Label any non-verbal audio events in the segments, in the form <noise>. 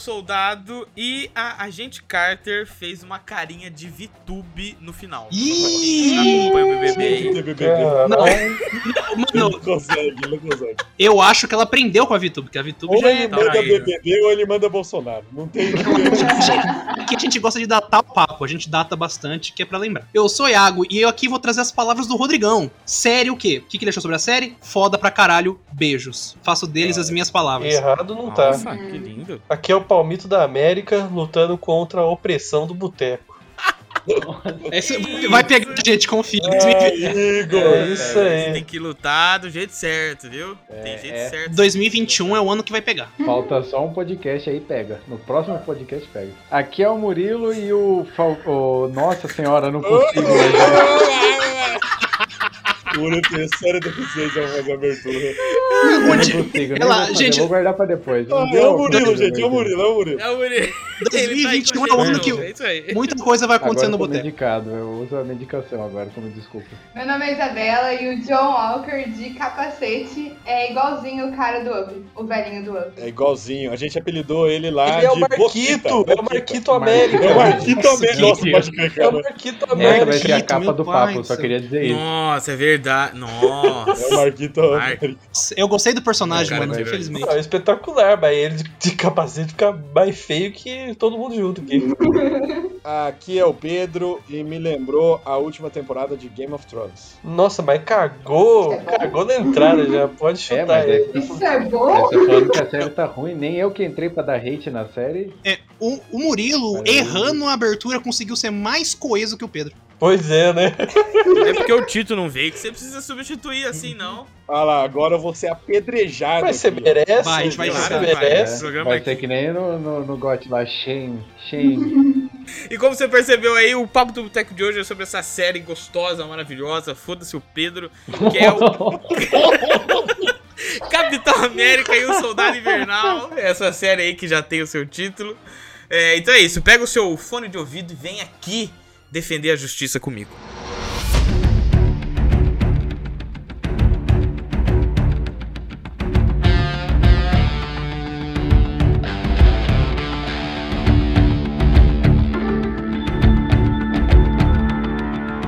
Soldado. A agente Carter fez uma carinha de VTube no final. Ih! Acompanha o BBB. Não, Ele mano, não consegue, ele não consegue. eu acho que ela aprendeu com a VTube, porque a VTube Ou já ele é. manda traíra. BBB ou ele manda Bolsonaro. Não tem Aqui a gente gosta de datar o papo, a gente data bastante, que é pra lembrar. Eu sou Iago e eu aqui vou trazer as palavras do Rodrigão. Série o quê? O que, que ele achou sobre a série? Foda pra caralho, beijos. Faço deles as minhas palavras. Errado não tá. Nossa, que lindo. Aqui é o Palmito da América lutando contra a opressão do boteco. <laughs> Esse vai pegar a gente, confia. Ai, Igor. É isso Você aí. tem que lutar do jeito certo, viu? É, tem jeito é. certo. 2021 é o ano que vai pegar. Falta só um podcast aí, pega. No próximo podcast pega. Aqui é o Murilo e o, Fal... o... Nossa senhora, não consigo. <laughs> <laughs> Por eu ter séria deficiência ao fazer a abertura. Eu não consigo. Ela- vou gente- Vou guardar pra depois. Dia é eu o Murilo, gente, é o Murilo, é o Murilo. É o Murilo. 2021 é o ano que É isso aí. muita coisa vai acontecer Agora no eu tô boteco. medicado, eu uso a medicação agora como desculpa. Meu nome é Isabela e o John Walker de capacete é igualzinho o cara do Up, o velhinho do Up. É igualzinho. A gente apelidou ele lá Ele é o de Marquito, é o. Marquito América. É o Marquito América. Nossa, pode crer, É o. Marquito América. vai ser a capa do papo, só queria dizer isso. Nossa, é verdade. Nossa. É o Marquito. Eu gostei do personagem, É, cara, mano, de infelizmente. É espetacular, mas ele de- de capacete fica mais feio que todo mundo junto aqui. <laughs> Aqui é o Pedro e me lembrou a última temporada de Game of Thrones. Nossa, mas cagou, cagou na entrada já, pode É, chutar mas é Isso é bom? você falando que a série tá ruim, nem eu que entrei pra dar hate na série. É, o, o Murilo, Aí. errando a abertura, conseguiu ser mais coeso que o Pedro. Pois é, né? É porque o Tito não veio que você precisa substituir assim, não. Ah lá, agora eu vou ser apedrejado. Mas você merece, Vai, a gente vai você vai. merece. Programa Vai aqui. ser que nem no, no, no GOT lá, shame, shame. E como você percebeu aí, o papo do Boteco de hoje é sobre essa série gostosa, maravilhosa, foda-se o Pedro, que é o <laughs> Capitão América e o Soldado Invernal. Essa série aí que já tem o seu título. É, então é isso, pega o seu fone de ouvido e vem aqui defender a justiça comigo.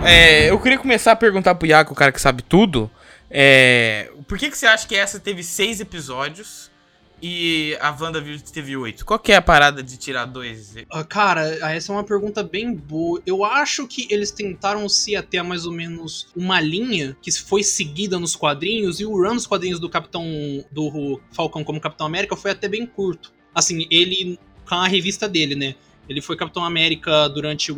É, eu queria começar a perguntar pro Iaco, o cara que sabe tudo. É, por que, que você acha que essa teve seis episódios e a WandaVision teve oito? Qual que é a parada de tirar dois? Ah, cara, essa é uma pergunta bem boa. Eu acho que eles tentaram se ater a mais ou menos uma linha que foi seguida nos quadrinhos e o run dos quadrinhos do Capitão do Falcão como Capitão América foi até bem curto. Assim, ele com a revista dele, né? Ele foi Capitão América durante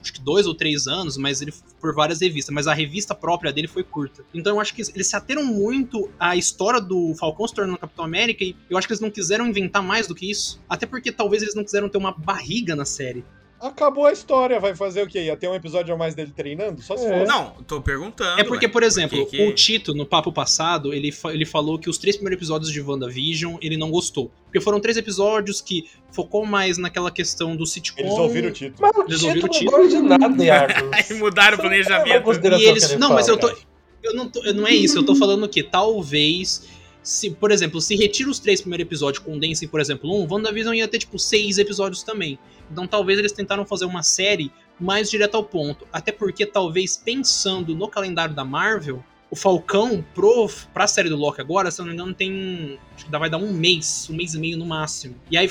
acho que dois ou três anos, mas ele por várias revistas. Mas a revista própria dele foi curta. Então eu acho que eles se ateram muito à história do Falcão se tornando Capitão América e eu acho que eles não quiseram inventar mais do que isso. Até porque talvez eles não quiseram ter uma barriga na série. Acabou a história, vai fazer o quê? Ia ter um episódio a mais dele treinando? Só se É. fosse. Não, tô perguntando. É porque, ué. por exemplo, que que- o Tito, no papo passado, ele, fa- ele falou que os três primeiros episódios de WandaVision ele não gostou. Porque foram três episódios que focou mais naquela questão do sitcom. Eles ouviram o título. Mas o Eles Tito ouviram não o Tito. gosta de nada, Iago. <laughs> Aí mudaram o não planejamento. E eles. Não, mas eu tô. Eu não, tô- não é isso, eu tô falando que talvez. Se, por exemplo, se retira os três primeiros episódios, condensem, por exemplo, um, WandaVision ia ter, tipo, seis episódios também. Então talvez eles tentaram fazer uma série mais direta ao ponto. Até porque, talvez, pensando no calendário da Marvel, o Falcão pro, pra série do Loki agora, se eu não me engano, tem. Acho que vai dar um mês, um mês e meio no máximo. E aí,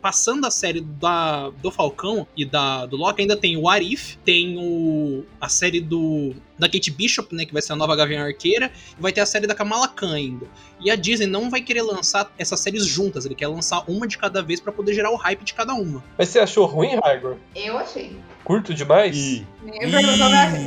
passando a série da, do Falcão e da, do Loki, ainda tem o Arif, tem o, a série do. Da Kate Bishop, né? Que vai ser a nova Gavião Arqueira. E vai ter a série da Kamala Khan ainda. E a Disney não vai querer lançar essas séries juntas. Ele quer lançar uma de cada vez pra poder gerar o hype de cada uma. Mas você achou ruim, Raigor? Eu achei. Curto demais? E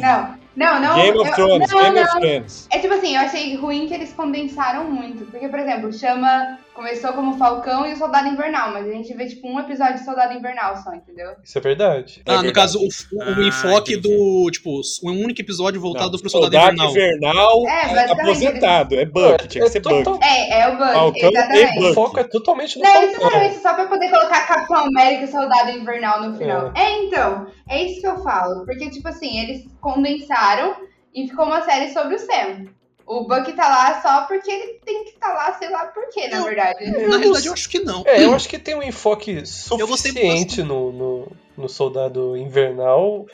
Não, não, não. Game of eu- Thrones, não, Game of Thrones. É tipo assim, eu achei ruim que eles condensaram muito. Porque, por exemplo, chama. Começou como Falcão e o Soldado Invernal, mas a gente vê, tipo, um episódio de Soldado Invernal só, entendeu? Isso é verdade. É ah, no verdade. caso, o, o- Ah, enfoque entendi. do. Tipo, um único episódio voltado Não, pro Soldado, Invernal. Invernal É, é basicamente, aposentado. É Buck, tinha que ser Buck. É, é o Buck, Falcão e exatamente. Buck. O foco é totalmente no Não, eles Falcão. fizeram isso só pra poder colocar Capitão América e Soldado Invernal no final. É. então, é isso que eu falo. Porque, tipo assim, eles condensaram e ficou uma série sobre o Sam. O Buck tá lá só porque ele tem que estar lá, sei lá por quê, na Eu- verdade. Na realidade, eu acho que não. É, eu acho que tem um enfoque suficiente no, no, no Soldado Invernal,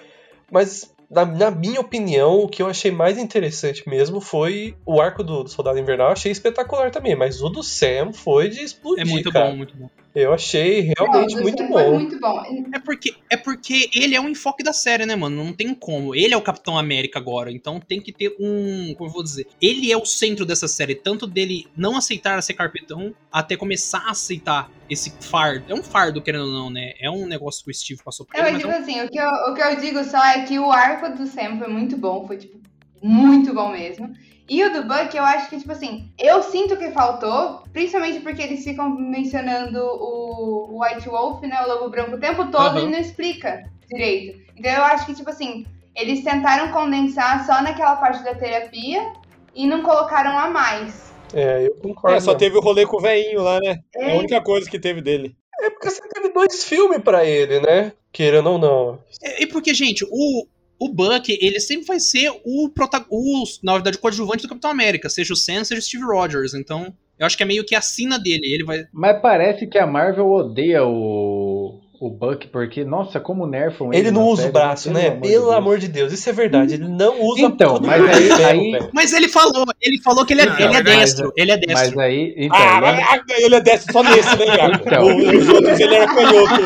mas na, na minha opinião, o que eu achei mais interessante mesmo foi o arco do, do Soldado Invernal, eu achei espetacular também, mas o do Sam foi de explodir, É muito cara. bom, muito bom. Eu achei realmente Não, muito Sam Foi bom. muito bom. É porque, é porque ele é um enfoque da série, né, mano? Não tem como. Ele é o Capitão América agora, então tem que ter um. Como eu vou dizer? Ele é o centro dessa série, tanto dele não aceitar ser carpetão, até começar a aceitar esse fardo. É um fardo, querendo ou não, né? É um negócio que o Steve passou por ele, mas mas é tipo um assim, o que, eu, o que eu digo só é que o arco do Sam foi muito bom, foi, tipo, muito bom mesmo. E o do Buck, eu acho que, tipo assim, eu sinto que faltou, principalmente porque eles ficam mencionando o White Wolf, né, o Lobo Branco, o tempo todo Aham. e não explica direito. Então eu acho que, tipo assim, eles tentaram condensar só naquela parte da terapia e não colocaram a mais. É, eu concordo. É, só teve o rolê com o veinho lá, né? É a É, única coisa que teve dele. É porque você teve dois filmes pra ele, né? Querendo ou não. É, E porque, gente, o, o Buck, ele sempre vai ser o, prota o, na verdade, o coadjuvante do Capitão América, seja o Sam, seja o Steve Rogers. Então, eu acho que é meio que a sina dele. Ele vai. Mas parece que a Marvel odeia o, o Buck, porque, nossa, como nerfam ele. Ele não usa série, o braço, né? Pelo amor de Deus, isso é verdade. Ele não usa Então, mas aí- aí-. Mas ele falou, ele falou que ele é, Não, ele é mas- destro. Ele é destro. Mas aí, então, ah, mas ele é desse só nesse, né, Iago? Então. O- Os outros ele era canhoto.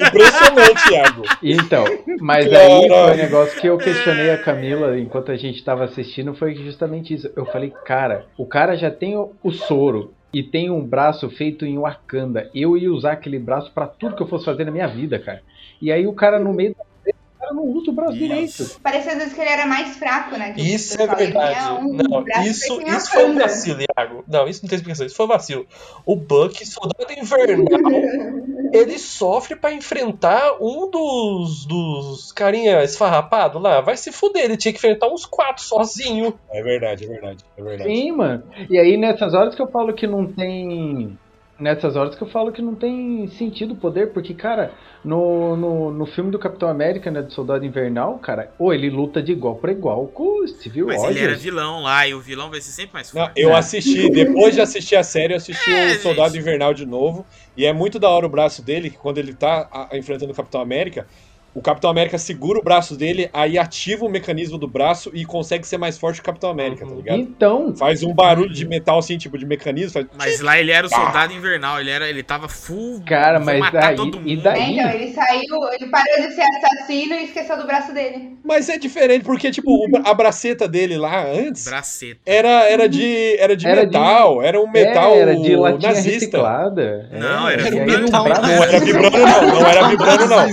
Impressionante, Iago. Então, mas Caralho. aí foi um negócio que eu questionei a Camila enquanto a gente tava assistindo, foi justamente isso. Eu falei, cara, o cara já tem o, o soro e tem um braço feito em Wakanda. Eu ia usar aquele braço pra tudo que eu fosse fazer na minha vida, cara. E aí o cara no meio da o cara não usa o braço direito. parecia às vezes que ele era mais fraco, né? Isso é verdade. um Não, isso, isso foi um vacilo, Iago. Não, isso não tem explicação. Isso foi um vacilo. O Buck, soldado invernal, <laughs> ele sofre pra enfrentar um dos, dos carinha esfarrapado lá. Vai se fuder, ele tinha que enfrentar uns quatro sozinho. É verdade, é verdade, é verdade. Sim, mano. E aí nessas horas que eu falo que não tem. Nessas horas que eu falo que não tem sentido o poder, porque, cara, no, no, no filme do Capitão América, né, do Soldado Invernal, cara, ou ele luta de igual pra igual com o Steve Mas Rogers. ele era vilão lá e o vilão vai ser sempre mais Não, forte. eu É. assisti, depois de assistir a série, eu assisti É, o Soldado gente. Invernal de novo. E é muito da hora o braço dele, que quando ele tá a- enfrentando o Capitão América, o Capitão América segura o braço dele, aí ativa o mecanismo do braço e consegue ser mais forte que o Capitão América, tá ligado? Então, Faz um barulho de metal assim, tipo de mecanismo, faz. Mas lá ele era o soldado invernal, ele, era, ele tava full. Cara, mas matar daí- todo e mundo. daí- É, então, ele saiu, ele parou de ser assassino e esqueceu do braço dele. Mas é diferente, porque, tipo, a braceta dele lá antes Braceta. era, era de, era de Era de- metal, era um metal é, era de latinha nazista. reciclada. Não, É, era e de um braço- Não era vibrando, não, não era vibrando, não.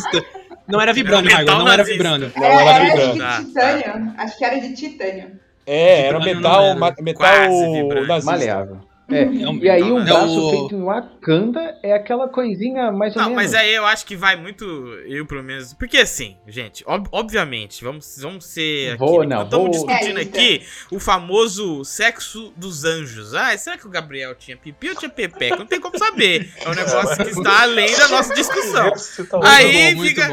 Não era vibrando, Era Raigo, metal não era vibrando. Não era era vibrando. de Tá, titânio. Acho que era de titânio. É, era metal, metal vibrante. nazista. Maleável. É, É um e aí metal um nazista. braço É o- feito em Wakanda é aquela coisinha mais ou Não, menos. mas aí eu acho que vai muito. Eu, pelo menos. Porque assim, gente, ob- obviamente, vamos, vamos ser. Vou, aqui, não, Estamos vou- discutindo Realista. aqui o famoso sexo dos anjos. Ah, será que o Gabriel tinha pipi ou tinha pepeca? Não tem como saber. É um negócio que está além da nossa discussão. Você tá Aí bom, fica-.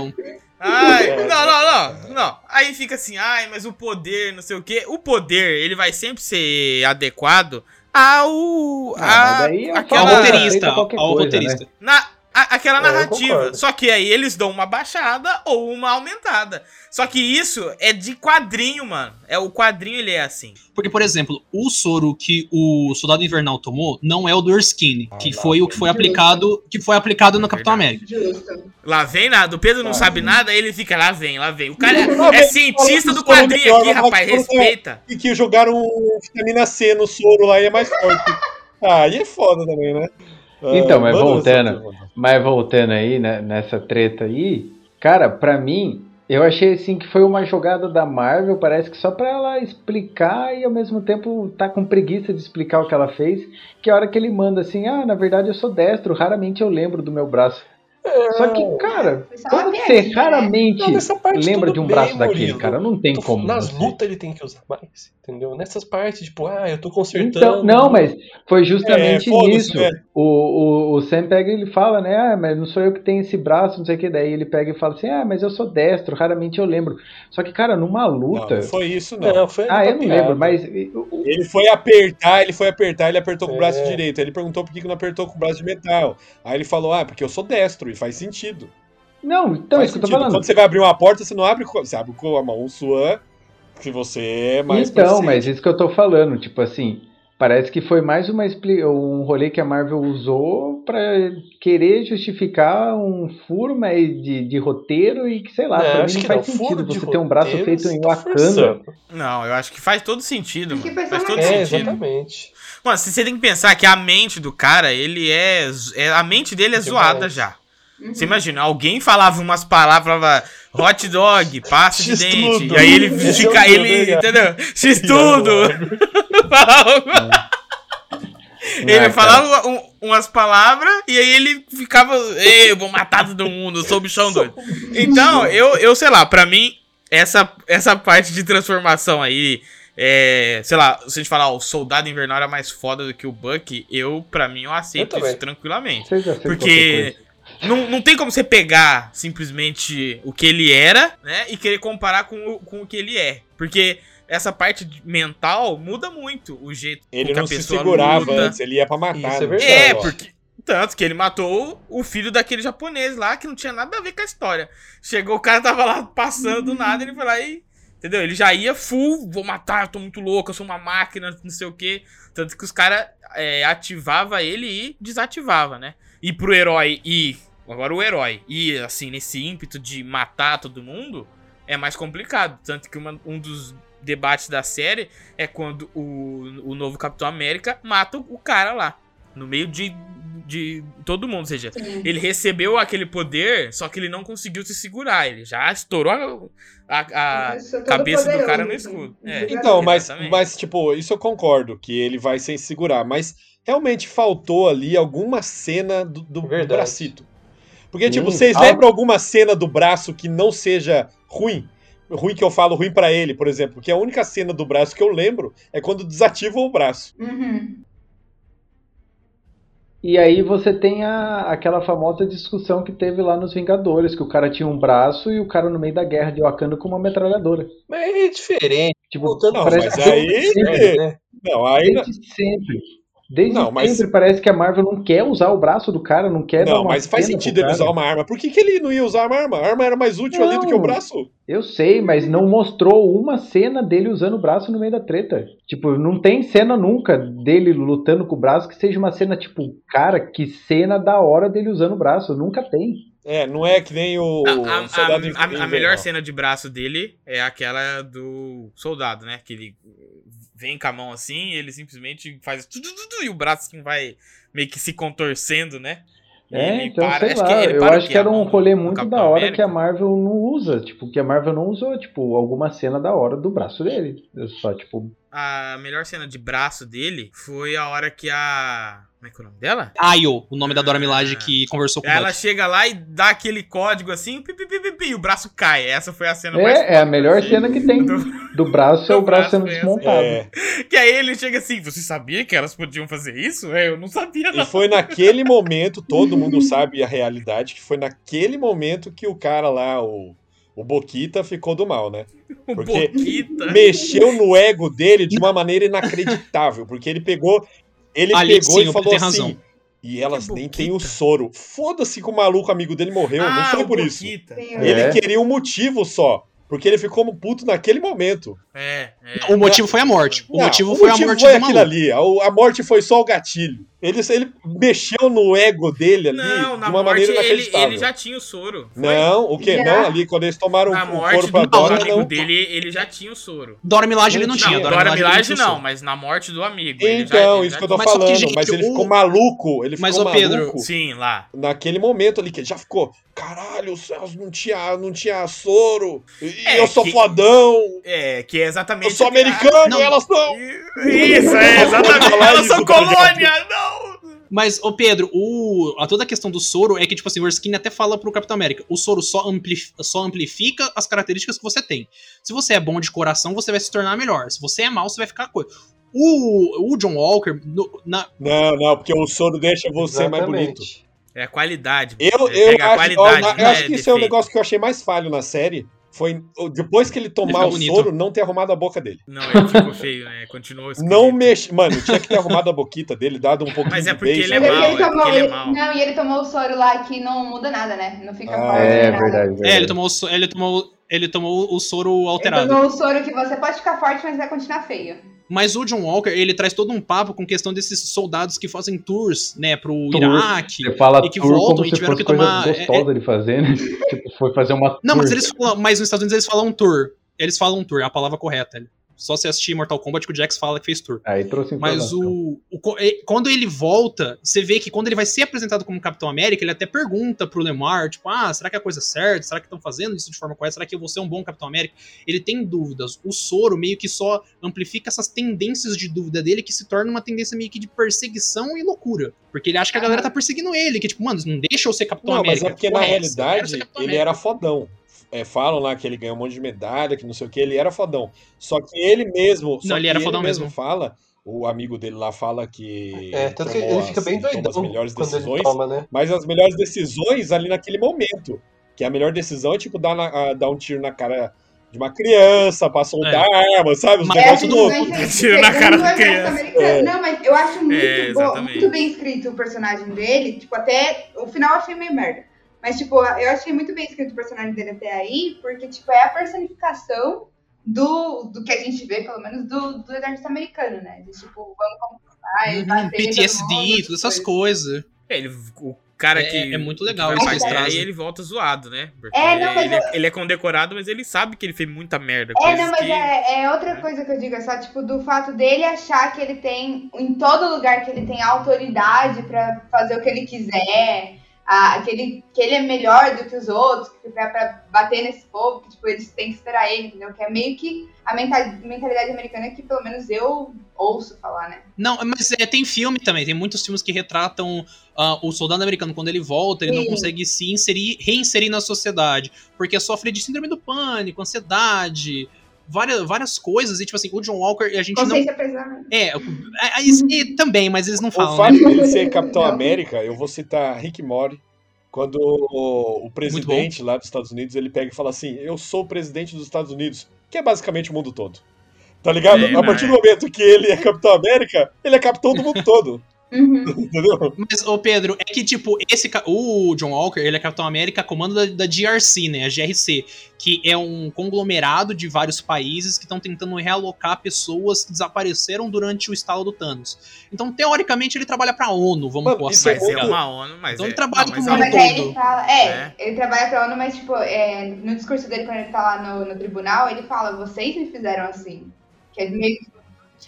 Ai, É. não, não, não, não. Aí fica assim, ai, mas o poder, não sei o quê. O poder, ele vai sempre ser adequado ao. Ah, a, é Ao aquela, falo- roteirista, ao coisa, roteirista. na, a- aquela É, narrativa. Só que aí eles dão uma baixada ou uma aumentada. Só que isso é de quadrinho, mano. É o quadrinho, ele é assim. Porque, por exemplo, o soro que o Soldado Invernal tomou não é o do Erskine, Ah, que foi o que foi aplicado, que foi aplicado no Capitão América. Lá vem nada. O Pedro não Ah. sabe nada, aí ele fica lá vem, lá vem. O cara é, é cientista do quadrinho aqui, rapaz. é- Respeita. E que jogaram vitamina C no soro lá e é mais forte. Ah, <laughs> aí é foda também, né? Ah, Então, mas voltando. Mas voltando aí, né, nessa treta aí, cara, pra mim, eu achei assim que foi uma jogada da Marvel, parece que só pra ela explicar e ao mesmo tempo tá com preguiça de explicar o que ela fez, que a hora que ele manda assim, ah, na verdade eu sou destro, raramente eu lembro do meu braço. Só que, cara, como que piadinha, você né? raramente Não, lembra de um bem, braço daquele, Murilo. cara? Não tem Tô como. Nas lutas ele tem que usar mais, entendeu? Nessas partes, tipo, ah, eu tô consertando. Então, não, mas foi justamente É, nisso. né? O, o, o Sam pega e ele fala, né? Ah, mas não sou eu que tenho esse braço, não sei o que. Daí ele pega e fala assim: Ah, mas eu sou destro, raramente eu lembro. Só que, cara, numa Não, luta. não foi isso, não. Não, foi Ah, eu não lembro, mas. Ele foi apertar, ele foi apertar, ele apertou com o braço É. direito. Aí ele perguntou por que que não apertou com o braço de metal. Aí ele falou, ah, porque eu sou destro, e faz sentido. Não, então, é faz isso que eu tô sentido. falando. Quando você vai abrir uma porta, você não abre com, você abre com a mão sua, se você é mais Então, consciente. mas isso que eu tô falando, tipo assim, parece que foi mais uma expli- um rolê que a Marvel usou pra querer justificar um furo de, de roteiro e que, sei lá, Não, pra mim acho não que faz não, sentido você ter um braço feito em tá Wakanda. Não, eu acho que faz todo sentido, mano. Faz todo. É, sentido. exatamente. Mano, você tem que pensar que a mente do cara, ele é. é- a mente dele é Demais. zoada já. Uhum. Você imagina, alguém falava umas palavras, falava hot dog, pasta de dente. E aí ele Esse fica. <laughs> é o ele, entendeu? X tudo! Falava- ele Ah, falava um- umas palavras e aí ele ficava. Ei, eu vou matar todo mundo, eu sou o bichão doido. Então, eu, eu sei lá, pra mim, essa, essa parte de transformação aí. É, sei lá, se a gente falar, o soldado invernal era mais foda do que o Buck, eu, pra mim, eu aceito Eu isso tranquilamente. Qualquer Porque. Não, não tem como você pegar simplesmente o que ele era, né? E querer comparar com o, com o que ele é. Porque essa parte mental muda muito o jeito Ele que a não se pessoa segurava luta. antes, ele ia pra matar. Isso é né? verdade. É, porque. Tanto que ele matou o filho daquele japonês lá, que não tinha nada a ver com a história. Chegou, o cara tava lá passando do nada, ele foi lá e. Entendeu? Ele já ia full, vou matar, eu tô muito louco, eu sou uma máquina, não sei o quê. Tanto que os caras é, ativava ele e desativava, né? E pro herói ir. Agora o herói ir, assim, nesse ímpeto de matar todo mundo, é mais complicado. Tanto que uma- um dos debates da série é quando o, o novo Capitão América mata o cara lá. No meio de, de todo mundo. Ou seja, Sim. ele recebeu aquele poder, só que ele não conseguiu se segurar. Ele já estourou a, a- a todo cabeça do poderoso, cara no escudo. É, Então, mas, exatamente. mas, tipo, isso eu concordo, que ele vai sem segurar, mas realmente faltou ali alguma cena do, do, do Verdade. bracito. Porque, tipo, Sim, vocês ah. lembram alguma cena do braço que não seja ruim? Ruim que eu falo, ruim pra ele, por exemplo. Porque a única cena do braço que eu lembro é quando desativa o braço. Uhum. E aí você tem a, aquela famosa discussão que teve lá nos Vingadores, que o cara tinha um braço e o cara no meio da guerra de Wakanda com uma metralhadora. Mas é diferente. Tipo, Voltando Não, mas que aí- sempre, né? Não, aí. não- desde sempre. Desde Não, mas- sempre parece que a Marvel não quer usar o braço do cara, não quer dar Não, uma mas faz sentido ele usar uma arma. Por que, que ele não ia usar uma arma? A arma era mais útil ali do que o Não. braço. Eu sei, mas não mostrou uma cena dele usando o braço no meio da treta. Tipo, não tem cena nunca dele lutando com o braço que seja uma cena tipo, cara, que cena da hora dele usando o braço. Nunca tem. É, não é que nem o A, a- soldado a- a- a melhor cena de braço dele é aquela do soldado, né? Que ele vem com a mão assim e ele simplesmente faz tu, tu, tu, tu, e o braço assim vai meio que se contorcendo, né? É, então, sei acho lá, eu para acho que era um rolê muito Capitão da hora América? que a Marvel não usa. Tipo, que a Marvel não usou, tipo, alguma cena da hora do braço dele. Eu só, tipo, A melhor cena de braço dele foi a hora que a. Como é que é o nome dela? Ayo, o nome da Dora Milaje que conversou com Ela Buck. chega lá e dá aquele código assim, pi, pi, pi, pi, pi, e o braço cai. Essa foi a cena mais é, é a melhor que eu cena que tem <laughs> Do- do braço, é o braço sendo desmontado. É, Que aí ele chega assim, você sabia que elas podiam fazer isso? É, eu não sabia e não. foi naquele momento, todo mundo sabe a realidade, que foi naquele momento que o cara lá, o, o Boquita, ficou do mal, né? <laughs> O porque- Boquita. Mexeu no ego dele de uma maneira inacreditável, porque ele pegou, ele Ali, pegou sim, e falou assim. razão. E elas nem têm o soro. Foda-se que o maluco amigo dele morreu, não Ah, foi o por isso. Boquita. É. Ele queria um motivo só. Porque ele ficou puto naquele momento. É, é. O motivo foi a morte. O Não, motivo foi a motivo morte foi aquilo ali. A, a morte foi só o gatilho. Ele, ele mexeu no ego dele ali Não, de na uma morte maneira ele, inacreditável. ele já tinha o soro. Foi. Não, o que? Já? Não, ali quando eles tomaram Na o morte do, Dora, amigo não. dele, ele já tinha o soro. Dora Milaje ele não Não, tinha. não, Dora, Dora ele o não, mas na morte do amigo. ele já- Então, ele isso já que eu tô Mas que, falando. gente, mas ele o- ficou maluco. Ele Mas, ficou Pedro, maluco Sim, lá. naquele momento ali, que ele já ficou. Caralho, o Celso não tinha, não tinha soro. E É, eu sou que- fodão. É, que é exatamente. Sou americano, Não. elas não. Isso, é, exatamente. Elas isso, são tá colônia, não! Mas, ô Pedro, o, a toda a questão do soro é que, tipo assim, o Erskine até fala pro Capitão América: o soro só, amplif- só amplifica as características que você tem. Se você é bom de coração, você vai se tornar melhor. Se você é mal, você vai ficar coisa. O, o John Walker, no- na, Não, não, porque o soro deixa você mais bonito. Exatamente. É a qualidade. Eu, É, eu, pega a acho, qualidade, eu, eu acho que isso é um negócio que eu achei mais falho na série. Foi depois que ele tomar fica o bonito. soro, não ter arrumado a boca dele. Não, ele ficou feio, né? Continuou <laughs> esquisito. Não mexe. Mano, tinha que ter arrumado a boquita dele, dado um pouquinho Mas é de porque beijo. ele é Mas mal, ele é tomou, porque ele é ele- mal. Não, e ele tomou o soro lá que não muda nada, né? Não fica Ah, forte. É verdade, verdade. é, ele tomou, ele tomou, ele tomou o soro Ele alterado. tomou o soro que você pode ficar forte, mas vai continuar feio. Mas o John Walker, ele traz todo um papo com questão desses soldados que fazem tours, né, pro Tour. Iraque. Você fala e que voltam e tiveram que tomar- coisa gostosa de fazer, né? <laughs> tipo, foi fazer uma Não, mas tour. eles falam, mas nos Estados Unidos eles falam tour. Eles falam tour, é a palavra correta. Só se assistir Mortal Kombat que o Jax fala que fez tour. Aí trouxe Mas o, o quando ele volta, você vê que quando ele vai ser apresentado como Capitão América, ele até pergunta pro Lemar, tipo, ah, será que é a coisa certa? Será que estão fazendo isso de forma correta? Será que eu vou ser um bom Capitão América? Ele tem dúvidas. O soro meio que só amplifica essas tendências de dúvida dele, que se torna uma tendência meio que de perseguição e loucura. Porque ele acha que a galera tá perseguindo ele, que tipo, mano, não deixa eu ser Capitão Não, mas América. é porque porra na realidade ele América. era fodão. É, falam lá que ele ganhou um monte de medalha, que não sei o que, ele era fodão. Só que ele mesmo, só Não, ele que era fodão mesmo mesmo. fala, o amigo dele lá fala que É, tanto que ele fica as- bem toma doidão as melhores ele decisões, toma, né? mas as melhores decisões ali naquele momento. Que a melhor decisão é tipo dar, na- ah, dar um tiro na cara de uma criança, pra soltar arma, sabe? Os Mas É, negócios loucos. Tiro na cara da o exército criança. É. Não, mas eu acho muito, É, bom, muito bem escrito o personagem dele. Tipo, até o final eu achei meio merda. Mas, tipo, eu achei muito bem escrito o personagem dele até aí, porque, tipo, é a personificação do, do que a gente vê, pelo menos, do, do exército americano, né? De, tipo, vamos conquistar e Uhum, bater PTSD, mundo, todas essas coisas. coisas. É, ele, o cara É- que. é muito legal isso trazem. Aí ele volta zoado, né? Porque É, não, mas ele, é, ele é condecorado, mas ele sabe que ele fez muita merda. É, não, mas que- é, é outra coisa que eu digo, é só, tipo, do fato dele achar que ele tem, em todo lugar, que ele tem autoridade pra fazer o que ele quiser, a, que, ele, que ele é melhor do que os outros, que pra, pra bater nesse povo, que, tipo, eles têm que esperar ele, entendeu? Que é meio que a mental- mentalidade americana que, pelo menos, eu ouço falar, né? Não, mas é, tem filme também, tem muitos filmes que retratam ah, o soldado americano quando ele volta, ele não Sim. consegue se inserir, reinserir na sociedade, porque sofre de síndrome do pânico, ansiedade, várias, várias coisas, e tipo assim, o John Walker, a gente não... Consciência pesada. É, é, é, isso aí também, mas eles não O falam, fato né? dele ser Capitão. <laughs> América, eu vou citar Rick Mori, quando o, o presidente lá dos Estados Unidos ele pega e fala assim: Eu sou o presidente dos Estados Unidos, que é basicamente o mundo todo. Tá ligado? É, a partir do momento que ele é Capitão América, ele é capitão do mundo todo. Uhum. <laughs> Entendeu? Mas, ô Pedro, é que, tipo, esse o John Walker, ele é Capitão América, comando da, da GRC, né? A GRC, que é um conglomerado de vários países que estão tentando realocar pessoas que desapareceram durante o estalo do Thanos. Então, teoricamente, ele trabalha pra ONU, vamos Mano, pôr assim. Mas é uma ONU, mas Então é... ele trabalha não, com mas Não, o é mas mundo aí todo. ele fala, é, É. ele trabalha pra ONU, mas, tipo, é, no discurso dele, quando ele tá lá no, no tribunal, ele fala, vocês me fizeram assim. Que é meio que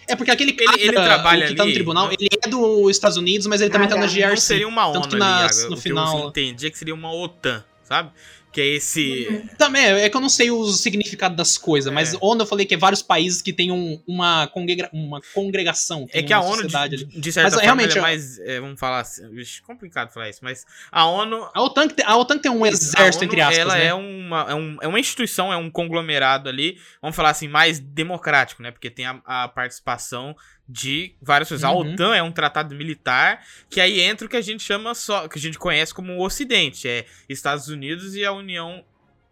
É porque aquele Ele- cara ele trabalha o que tá no ali, tribunal, né? ele é dos Estados Unidos, mas ele também Ah, tá na. GRC. Não seria uma ONU Tanto que ali, nas- Iago. no que final- eu entendi é que seria uma OTAN, sabe? Que é esse... Também, é que eu não sei o significado das coisas, mas É. ONU eu falei que é vários países que tem um- uma, congrega- uma congregação. É que a ONU, de, de certa Mas, forma, realmente, é mais... é, vamos falar assim... Vixe, complicado falar isso, mas a ONU... A OTAN, tem, a OTAN tem um exército, ONU, entre aspas, Ela né? é, uma, é, um- é uma instituição, é um conglomerado ali, vamos falar assim, mais democrático, né? Porque tem a, a participação de várias coisas. A Uhum. OTAN é um tratado militar, que aí entra o que a gente chama só, que a gente conhece como o Ocidente, é Estados Unidos e a União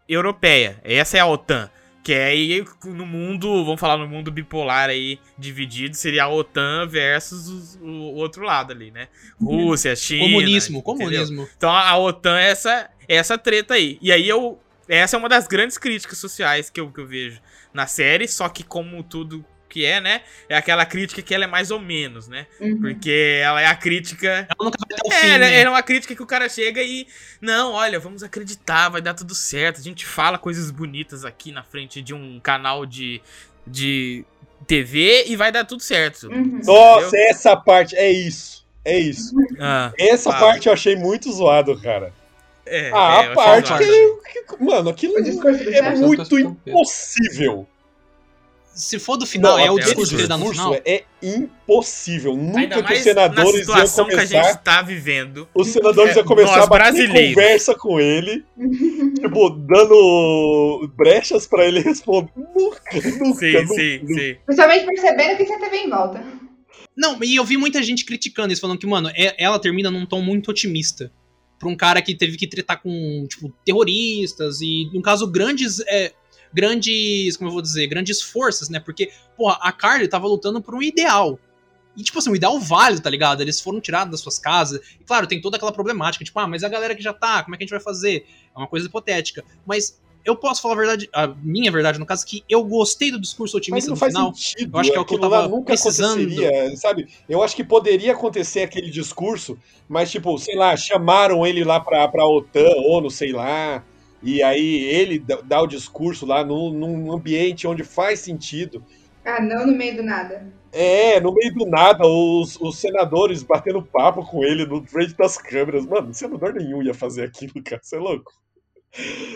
Europeia. Essa é a OTAN. Que é aí no mundo, vamos falar no mundo bipolar aí, dividido, seria a OTAN versus os- o, outro lado ali, né? Rússia, China. Comunismo, entendeu? comunismo. Então a a OTAN é essa, é essa treta aí. E aí eu. Essa é uma das grandes críticas sociais que eu, que eu vejo na série, só que como tudo que é, né? É aquela crítica que ela é mais ou menos, né? Uhum. Porque ela é a crítica. Ela nunca vai até o É, fim, ela- né? é uma crítica que o cara chega e. Não, olha, vamos acreditar, vai dar tudo certo. A gente fala coisas bonitas aqui na frente de um canal de, de TV e vai dar tudo certo. Uhum. Nossa, essa parte, é isso. É isso. Ah, Essa Fala. parte eu achei muito zoado, cara. é, Ah, é, a parte que, que- Mano, aquilo é muito escutando. impossível. Se for do final, é o é o discurso que ele dá no discurso final. é impossível. Nunca Ainda que os mais na senadores iam situação que a começar. gente tá vivendo. Os senadores É, iam começar a bater conversa com ele, <laughs> tipo, dando brechas pra ele responder. Nunca, nunca, Sim, nunca, sim, nunca. sim. Principalmente percebendo que você teve em volta. Não, e eu vi muita gente criticando isso, falando que, mano, é- ela termina num tom muito otimista. Pra um cara que teve que tretar com, tipo, terroristas e, no caso, grandes. é, grandes. Como eu vou dizer? Grandes forças, né? Porque, porra, a Carly tava lutando por um ideal. E, tipo assim, um ideal válido, tá ligado? Eles foram tirados das suas casas. E, claro, tem toda aquela problemática, tipo, ah, mas a galera que já tá, como é que a gente vai fazer? É uma coisa hipotética. Mas eu posso falar a verdade, a minha verdade, no caso, que eu gostei do discurso Mas otimista não no faz final. sentido. eu acho que é o que eu tava nunca precisando. aconteceria, sabe? Eu acho que poderia acontecer aquele discurso, mas, tipo, sei lá, chamaram ele lá pra, pra OTAN, ONU, sei lá, e aí ele dá, o discurso lá num, num ambiente onde faz sentido. Ah, não no meio do nada. É, no meio do nada, os, os senadores batendo papo com ele no frente das câmeras. Mano, senador nenhum ia fazer aquilo, cara. Você é louco?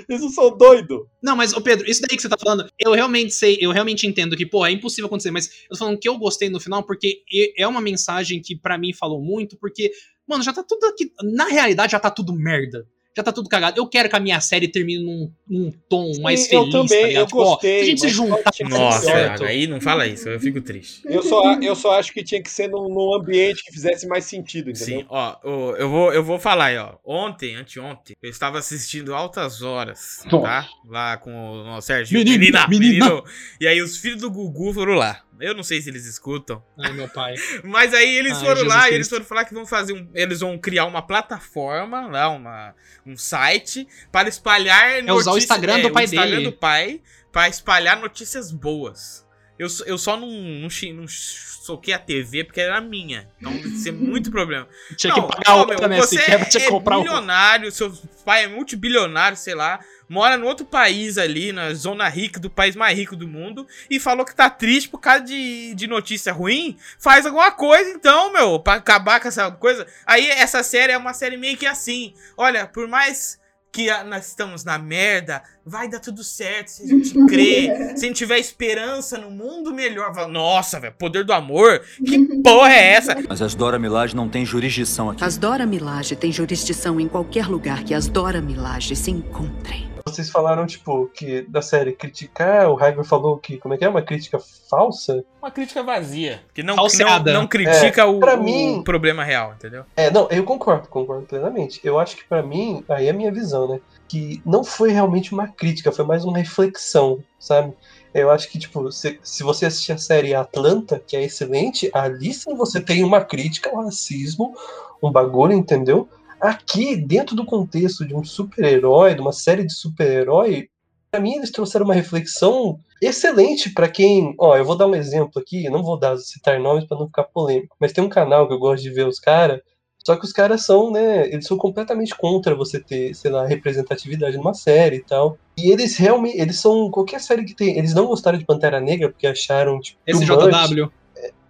Eles não são doidos. Não, mas, ô Pedro, isso daí que você tá falando, eu realmente sei, eu realmente entendo que, pô, é impossível acontecer, mas eu tô falando que eu gostei no final porque é uma mensagem que pra mim falou muito, porque, mano, já tá tudo aqui. Na realidade, já tá tudo merda. Já tá tudo cagado. Eu quero que a minha série termine num, num tom mais Sim, eu feliz, também, tá eu Tipo, ó, gostei, se a gente se juntar Nossa, certo. aí não fala isso, eu fico triste. Eu só, eu só acho que tinha que ser num, num ambiente que fizesse mais sentido, entendeu? Sim, ó, eu vou, eu vou falar aí, ó. Ontem, anteontem, eu estava assistindo Altas Horas, tá? Lá com o nosso Sérgio. Menino, menina, menina. menino. E aí os filhos do Gugu foram lá. Eu não sei se eles escutam. Ai, meu pai. <laughs> Mas aí eles Ai, foram Jesus lá e Cristo. eles foram falar que vão fazer um. Eles vão criar uma plataforma lá, uma, um site, para espalhar É usar o Instagram do pai o Instagram dele. do pai para espalhar notícias boas. Eu, só- eu só não, não, não soquei a TV porque era minha. Então ia ser muito problema. Tinha Não, que pagar ó, outra, meu, né? Se Você que é comprar milionário, seu pai é multibilionário, sei lá, mora no outro país ali, na zona rica do país mais rico do mundo, e falou que tá triste por causa de, de notícia ruim. Faz alguma coisa então, meu, pra acabar com essa coisa. Aí essa série é uma série meio que assim. Olha, por mais que a- nós estamos na merda, vai dar tudo certo se a gente <laughs> crer, se a gente tiver esperança no mundo melhor. Nossa, velho, poder do amor? Que <laughs> porra é essa? Mas as Dora Milaje não têm jurisdição aqui. As Dora Milaje têm jurisdição em qualquer lugar que as Dora Milaje se encontrem. Vocês falaram, tipo, que da série criticar, o Raigo falou que, como é que é? Uma crítica falsa? Uma crítica vazia. Que não, Falseada. não, não critica o, pra o mim- problema real, entendeu? É, não, eu concordo, concordo plenamente. Eu acho que pra mim, aí é a minha visão, né? Que não foi realmente uma crítica, foi mais uma reflexão, sabe? Eu acho que, tipo, se, se você assistir a série Atlanta, que é excelente, ali sim você tem uma crítica ao racismo, um bagulho, entendeu? Aqui, dentro do contexto de um super-herói, de uma série de super-herói, pra mim eles trouxeram uma reflexão excelente pra quem. Ó, eu vou dar um exemplo aqui, não vou dar citar nomes pra não ficar polêmico, mas tem um canal que eu gosto de ver os caras. Só que os caras são, né? Eles são completamente contra você ter, sei lá, representatividade numa série e tal. E eles realmente. Eles são. Qualquer série que tem. Eles não gostaram de Pantera Negra porque acharam, tipo. SJW.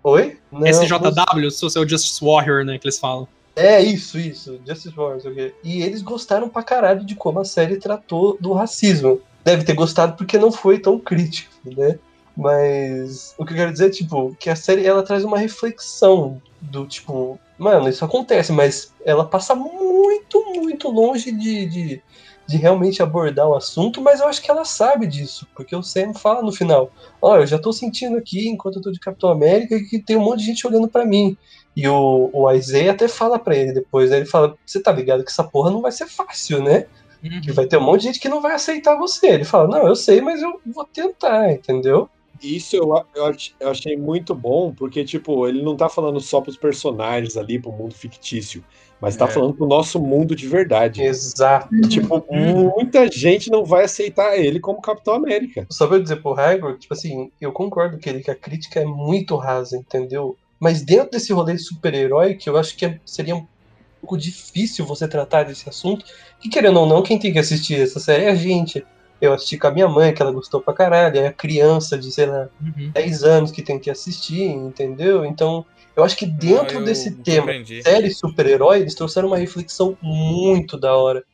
Oi? Não, SJW, sou seu Justice Warrior, né? Que eles falam. É isso, isso. Justice Wars, ok. E eles gostaram pra caralho de como a série tratou do racismo. Deve ter gostado porque não foi tão crítico, né? Mas o que eu quero dizer é, tipo, que a série ela traz uma reflexão do tipo, mano, isso acontece, mas ela passa muito, muito longe de, de, de realmente abordar o assunto, mas eu acho que ela sabe disso, porque o Sam fala no final, ó, eu já tô sentindo aqui, enquanto eu tô de Capitão América, que tem um monte de gente olhando pra mim. E o, o Isaiah até fala pra ele depois, né? Ele fala, você tá ligado que essa porra não vai ser fácil, né? Que vai ter um monte de gente que não vai aceitar você. Ele fala, não, eu sei, mas eu vou tentar, entendeu? Isso eu, eu, ach- eu achei muito bom, porque, tipo, ele não tá falando só pros personagens ali, pro mundo fictício, mas tá É. falando pro nosso mundo de verdade. Exato. Tipo, muita gente não vai aceitar ele como Capitão América. Só pra eu dizer pro Hagrid, tipo assim, eu concordo com ele que a crítica é muito rasa, entendeu? Mas dentro desse rolê de super-herói, que eu acho que é- seria um pouco difícil você tratar desse assunto, que querendo ou não, quem tem que assistir essa série é a gente. Eu assisti com a minha mãe, que ela gostou pra caralho, é a criança de, sei lá, Uhum. 10 anos que tem que assistir, entendeu? Então, eu acho que dentro Não, desse tema, série super-herói, eles trouxeram uma reflexão muito da hora.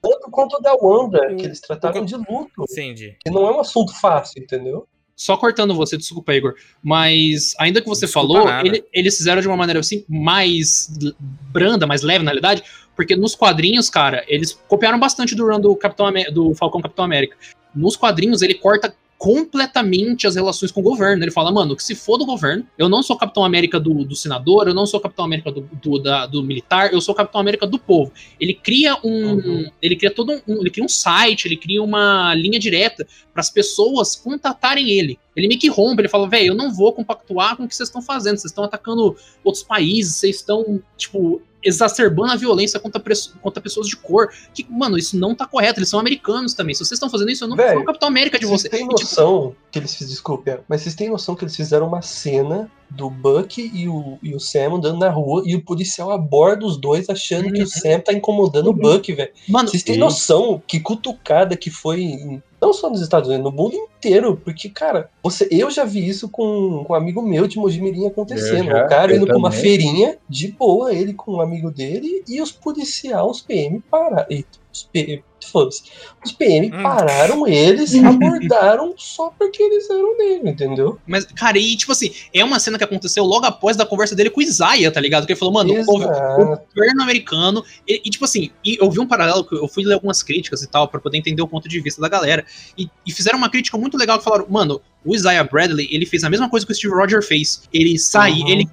Tanto quanto da Wanda, que eles trataram de luto. Entendi. Que não é um assunto fácil, entendeu? Só cortando você, desculpa, Igor. Mas ainda que você Desculpa falou, ele- eles fizeram de uma maneira assim, mais branda, mais leve, na realidade. Porque nos quadrinhos, cara, eles copiaram bastante do run do, Capitão do Falcão Capitão América. Nos quadrinhos, ele corta completamente as relações com o governo. Ele fala, mano, que se for do governo, eu não sou Capitão América do, do senador, eu não sou Capitão América do, do, da- do militar, eu sou Capitão América do povo. Ele cria um. Uhum. Ele cria todo um. Ele cria um site, ele cria uma linha direta para as pessoas contatarem ele. Ele meio que rompe, ele fala, velho, eu não vou compactuar com o que vocês estão fazendo, vocês estão atacando outros países, vocês estão, tipo, exacerbando a violência contra, contra pessoas de cor. Que, mano, isso não tá correto, eles são americanos também. Se vocês estão fazendo isso, eu não Véi, sou o Capitão América de Vocês você. têm tipo, noção que eles fizeram. Desculpe, é, mas vocês têm noção que eles fizeram uma cena do Buck e o, e o Sam andando na rua e o policial aborda os dois achando que Uhum. o Sam tá incomodando o Buck, velho. mano, Vocês têm noção que cutucada que foi, em- não só nos Estados Unidos, no mundo inteiro, porque, cara, você, eu já vi isso com, com um amigo meu de Mojimirim acontecendo. Já, o cara indo pra uma feirinha, de boa, ele com um amigo dele, e os policiais, os PM, pararam. Os PM, foda-se. Os PM Hum. pararam eles, <laughs> abordaram só porque eles eram negros, entendeu? Mas, cara, e tipo assim, é uma cena que aconteceu logo após da conversa dele com o Isaiah, tá ligado? Que ele falou, mano, o o governo americano. E, e, tipo assim, e eu vi um paralelo que eu fui ler algumas críticas e tal, pra poder entender o ponto de vista da galera. E, e fizeram uma crítica muito legal que falaram, mano, o Isaiah Bradley, ele fez a mesma coisa que o Steve Rogers fez. Ele saiu, Uhum. ele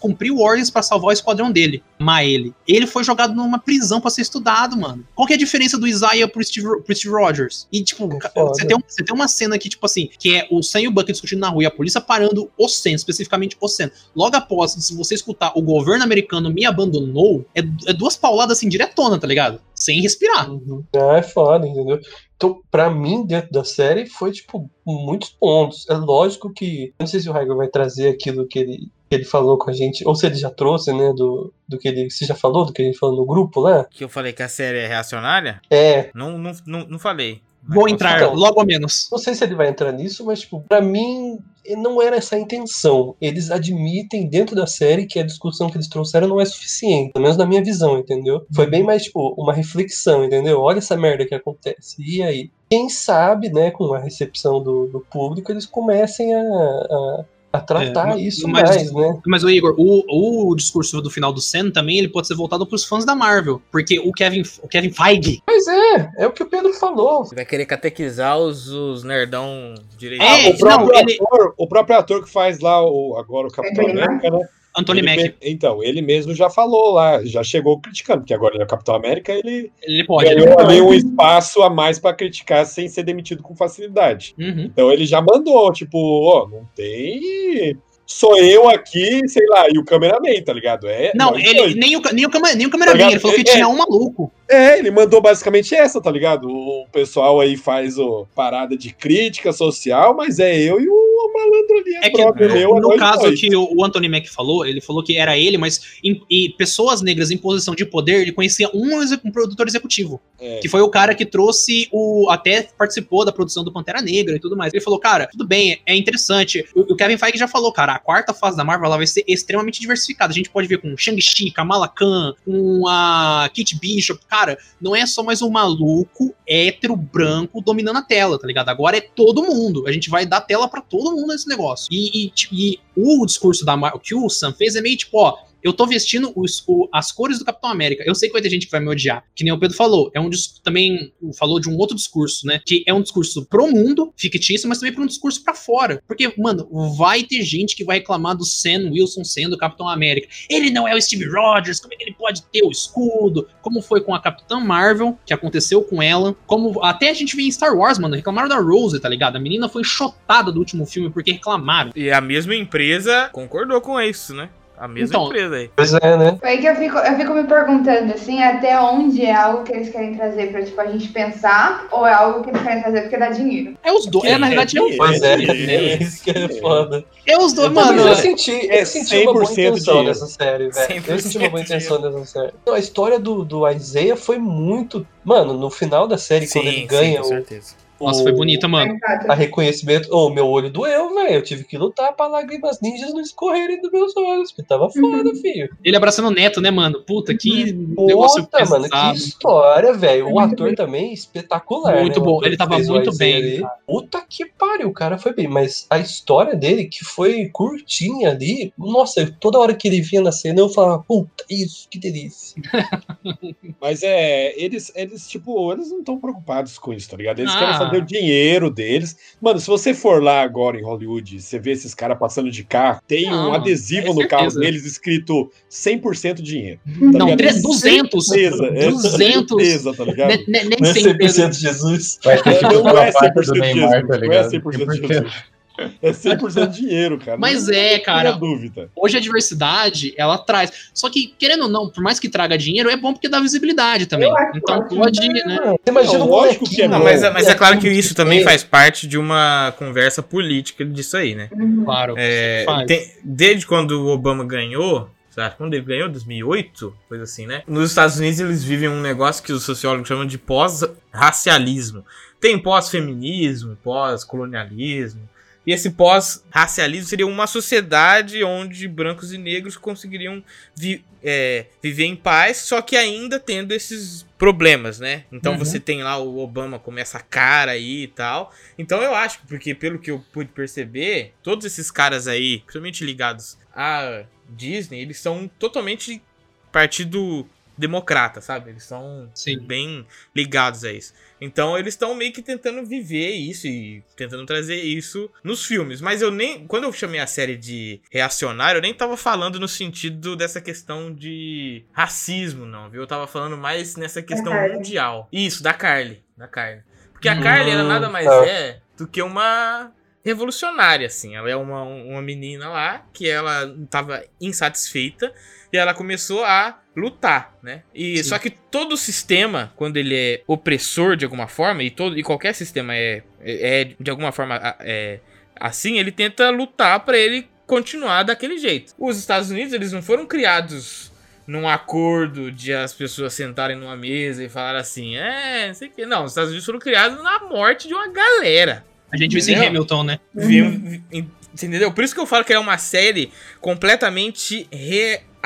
cumpriu ordens pra salvar o esquadrão dele, mas ele. Ele foi jogado numa prisão pra ser estudado, mano. Qual que é a diferença do Isaiah pro Steve, pro Steve Rogers? E, tipo, você tem, um- você tem uma cena que, tipo assim, que é o Sam e o Buck discutindo na rua e a polícia parando o Sam, especificamente o Sam. Logo após, se você escutar o governo americano me abandonou, é, é duas pauladas assim, diretona, tá ligado? Sem respirar. Uhum. É foda, entendeu? Então, pra mim, dentro da série, foi, tipo, muitos pontos. É lógico que. Não sei se o Raigo vai trazer aquilo que ele, ele falou com a gente, ou se ele já trouxe, né, do, do que ele. Você já falou, do que ele falou no grupo lá? Que eu falei que a série é reacionária? É. Não, não, não, não falei. Vou entrar então. logo a menos. Não sei se ele vai entrar nisso, mas, tipo, pra mim, não era essa a intenção. Eles admitem dentro da série que a discussão que eles trouxeram não é suficiente, pelo menos na minha visão, entendeu? Foi bem mais, tipo, uma reflexão, entendeu? Olha essa merda que acontece. E aí? Quem sabe, né, com a recepção do, do público, eles comecem a, a, a tratar É, isso mas- mais, né? Mas o Igor, o, o discurso do final do Sam também ele pode ser voltado pros fãs da Marvel. Porque o Kevin, o Kevin Feige. Mas é, é o que o Pedro falou. Você vai querer catequizar os, os nerdão direito. É, o, próprio não, ele- ator, o próprio ator que faz lá o, agora o Capitão Anthony América, né? Anthony Ele Mack. Então, ele mesmo já falou lá, já chegou criticando, porque agora ele é o Capitão América, ele Ele pode. Ele ganhou pode. ali um espaço a mais pra criticar sem ser demitido com facilidade. Uhum. Então ele já mandou, tipo, ó, não tem. Sou eu aqui, sei lá, e o cameraman, tá ligado? É, Não, nós ele, nem, o, nem, o, nem o cameraman, Tá ele falou que? É, tinha um maluco. É, ele mandou basicamente essa, tá ligado? O pessoal aí faz o parada de crítica social, mas é eu e o malandro ali, é, É que próprio no, meu, é no caso que o, Anthony Mack falou, ele falou que era ele, mas em, e pessoas negras em posição de poder, ele conhecia um, um produtor executivo, É. que foi o cara que trouxe o. até participou da produção do Pantera Negra e tudo mais. Ele falou, cara, tudo bem, é interessante. O, o Kevin Feige já falou, cara, a quarta fase da Marvel ela vai ser extremamente diversificada. A gente pode ver com Shang-Chi, Kamala Khan, com a Kate Bishop. Cara, não é só mais um maluco hétero branco dominando a tela, tá ligado? Agora é todo mundo. A gente vai dar tela pra todo mundo nesse negócio. E, e, e o discurso da Mar- que o Sam fez é meio tipo, ó. Eu tô vestindo os- o- as cores do Capitão América. Eu sei que vai ter gente que vai me odiar. Que nem o Pedro falou. É um dis- também falou de um outro discurso, né? Que é um discurso pro mundo, fictício, mas também para um discurso pra fora. Porque, mano, vai ter gente que vai reclamar do Sam Wilson sendo o Capitão América. Ele não é o Steve Rogers, como é que ele pode ter o escudo? Como foi com a Capitã Marvel, que aconteceu com ela. Como até a gente vê em Star Wars, mano, reclamaram da Rose, tá ligado? A menina foi enxotada do último filme porque reclamaram. E a mesma empresa concordou com isso, né? A mesma Então, empresa aí. Pois é, né? Foi aí que eu fico, eu fico me perguntando, assim, até onde é algo que eles querem trazer pra, tipo, a gente pensar, ou é algo que eles querem trazer porque dá dinheiro. É os dois. É, na verdade, é os Pois é, É, <laughs> é isso que é foda. É os dois, mano. eu senti, é eu senti uma boa 100% intenção dinheiro. nessa série, velho. Eu senti uma boa 100% intenção nessa série. Não, a história do, do Isaiah foi muito. Mano, no final da série, quando ele ganha com o, certeza. Nossa, foi bonita, mano. A reconhecimento. Ô, meu olho doeu, velho. Eu tive que lutar pra lágrimas ninjas não escorrerem dos meus olhos. Porque tava foda, filho. Ele abraçando o neto, né, mano? Puta, que negócio Puta, mano, que história, velho. O ator também espetacular. Muito né? bom, ele tava muito bem, ali. cara. Puta que pariu, o cara foi bem. Mas a história dele, que foi curtinha ali, nossa, toda hora que ele vinha na cena eu falava, puta, isso, que delícia. <laughs> Mas é, eles, eles, tipo, eles não estão preocupados com isso, tá ligado? Eles Ah. querem fazer o dinheiro deles. Mano, se você for lá agora em Hollywood, você vê esses caras passando de carro, tem um Não, adesivo é no carro deles escrito 100% dinheiro. Tá Não, ligado? tre- 200. Certeza, é 200. certeza, tá ligado? Ne- ne- Nem Não é sempre. 100% Jesus. Vai ter É, tipo não é parte 100% do Neymar, Jesus, tá não é ligado? 100% 100%. Jesus. É 100% dinheiro, cara. Mas Não é, cara. dúvida. Hoje a diversidade, ela traz. Só que, querendo ou não, por mais que traga dinheiro, é bom porque dá visibilidade também. Acho Então pode, né? Você imagina lógico que é bom. mas, é- mas é claro que isso também tem- faz parte de uma conversa política disso aí, né? Claro. É, faz. tem- desde quando o Obama ganhou, sabe, quando ele ganhou, 2008, coisa assim, né? Nos Estados Unidos eles vivem um negócio que os sociólogos chamam de pós-racialismo. Tem pós-feminismo, pós-colonialismo. E esse pós-racialismo seria uma sociedade onde brancos e negros conseguiriam vi- é, viver em paz, só que ainda tendo esses problemas, né? Então Uhum. você tem lá o Obama com essa cara aí e tal. Então eu acho, porque pelo que eu pude perceber, todos esses caras aí, principalmente ligados à Disney, eles são totalmente partido democrata, sabe? Eles são Sim. bem ligados a isso. Então eles estão meio que tentando viver isso e tentando trazer isso nos filmes. Mas eu nem. Quando eu chamei a série de reacionário, eu nem tava falando no sentido dessa questão de racismo, não, viu? Eu tava falando mais nessa questão mundial. Isso, da Carly. Da Carly. Porque a Hum, Carly, ela nada mais tá. é do que uma revolucionária, assim. Ela é uma, uma menina lá que ela tava insatisfeita e ela começou a lutar, né? E Sim. só que todo sistema, quando ele é opressor de alguma forma e todo e qualquer sistema é, é, é de alguma forma é, assim, ele tenta lutar pra ele continuar daquele jeito. Os Estados Unidos, eles não foram criados num acordo de as pessoas sentarem numa mesa e falar assim, é, não sei o que. Não, os Estados Unidos foram criados na morte de uma galera. A gente viu isso em? Hamilton, né? Viu- entendeu? Por isso que eu falo que é uma série completamente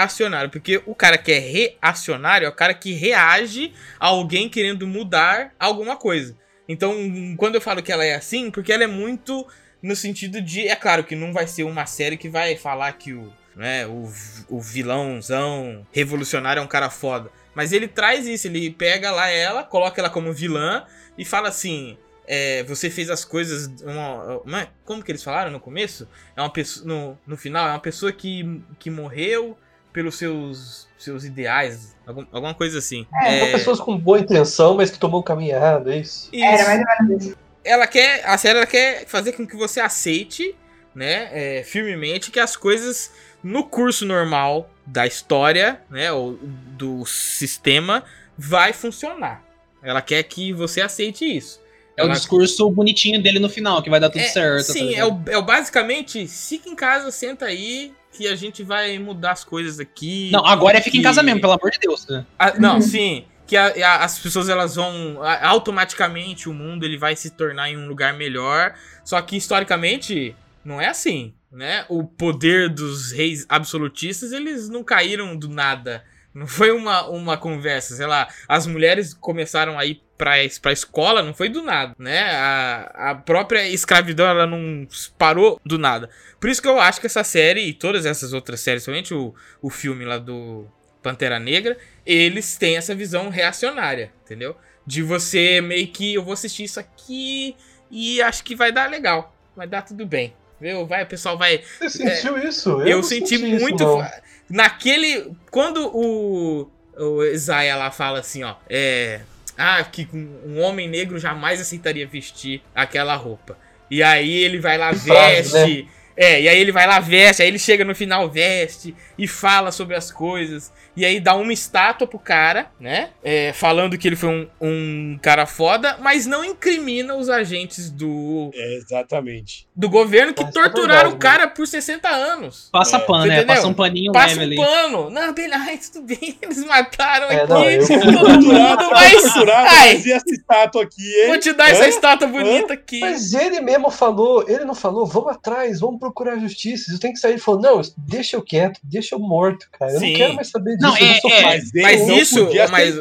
reacionária. Porque o cara que é reacionário é o cara que reage a alguém querendo mudar alguma coisa. Então, quando eu falo que ela é assim, porque ela é muito no sentido de. É claro que não vai ser uma série que vai falar que o, né, o, o vilãozão revolucionário é um cara foda. Mas ele traz isso, ele pega lá ela, coloca ela como vilã e fala assim: é, você fez as coisas. Uma, uma- como que eles falaram no começo? É uma pessoa. No, no final, é uma pessoa que, que morreu pelos seus, seus ideais. algum- alguma coisa assim. É, São pessoas com boa intenção, mas que tomou um caminho errado, é isso. Era isso. mais ou menos isso. ela quer. A série ela quer fazer com que você aceite, né? é, firmemente, que as coisas no curso normal da história, né? Ou do sistema, vai funcionar. Ela quer que você aceite isso. É o Ela- discurso bonitinho dele no final, que vai dar tudo É, certo. tá Sim, é o, é o basicamente, fica em casa, senta aí, que a gente vai mudar as coisas aqui. Não, agora é fica em casa mesmo, pelo amor de Deus. Né? Ah, não, sim. Que a- a- as pessoas elas vão. a- automaticamente o mundo ele vai se tornar em um lugar melhor. Só que historicamente não é assim. Né? O poder dos reis absolutistas eles não caíram do nada. Não foi uma, uma conversa, sei lá. As mulheres começaram a ir pra, pra escola, não foi do nada, né? A, a própria escravidão, ela não parou do nada. Por isso que eu acho que essa série e todas essas outras séries, somente o, o filme lá do Pantera Negra, eles têm essa visão reacionária, entendeu? De você meio que, eu vou assistir isso aqui e acho que vai dar legal. Vai dar tudo bem. Viu? Vai, o pessoal vai. Você sentiu isso? Eu, não senti, isso, muito. não. Naquele. Quando o. O Isaiah lá fala assim, ó. É. Ah, que um homem negro jamais aceitaria vestir aquela roupa. E aí ele vai lá, frase, veste. É, e aí ele vai lá, veste, aí ele chega no final, veste e fala sobre as coisas. E aí dá uma estátua pro cara, né? É, falando que ele foi um, um cara foda, mas não incrimina os agentes do, É, exatamente. do governo que Essa é torturaram verdade, o cara por 60 anos. Passa É, pano, né? Passa um paninho Passa um ali. pano. Não, beleza, tudo bem, <laughs> eles mataram É, aqui, não, eu- torturando, mas... Torturado, Ai, essa estátua aqui, vou hein? te dar essa Hã? estátua bonita aqui. Mas ele mesmo falou, ele não falou, vamos atrás, vamos procurar justiça. Eu tenho que sair. Ele falou, não, deixa eu quieto, deixa eu morto, cara. Eu Sim. não quero mais saber disso. Não, eu é- não sou é. Mas ele Mas não isso, podia mas-.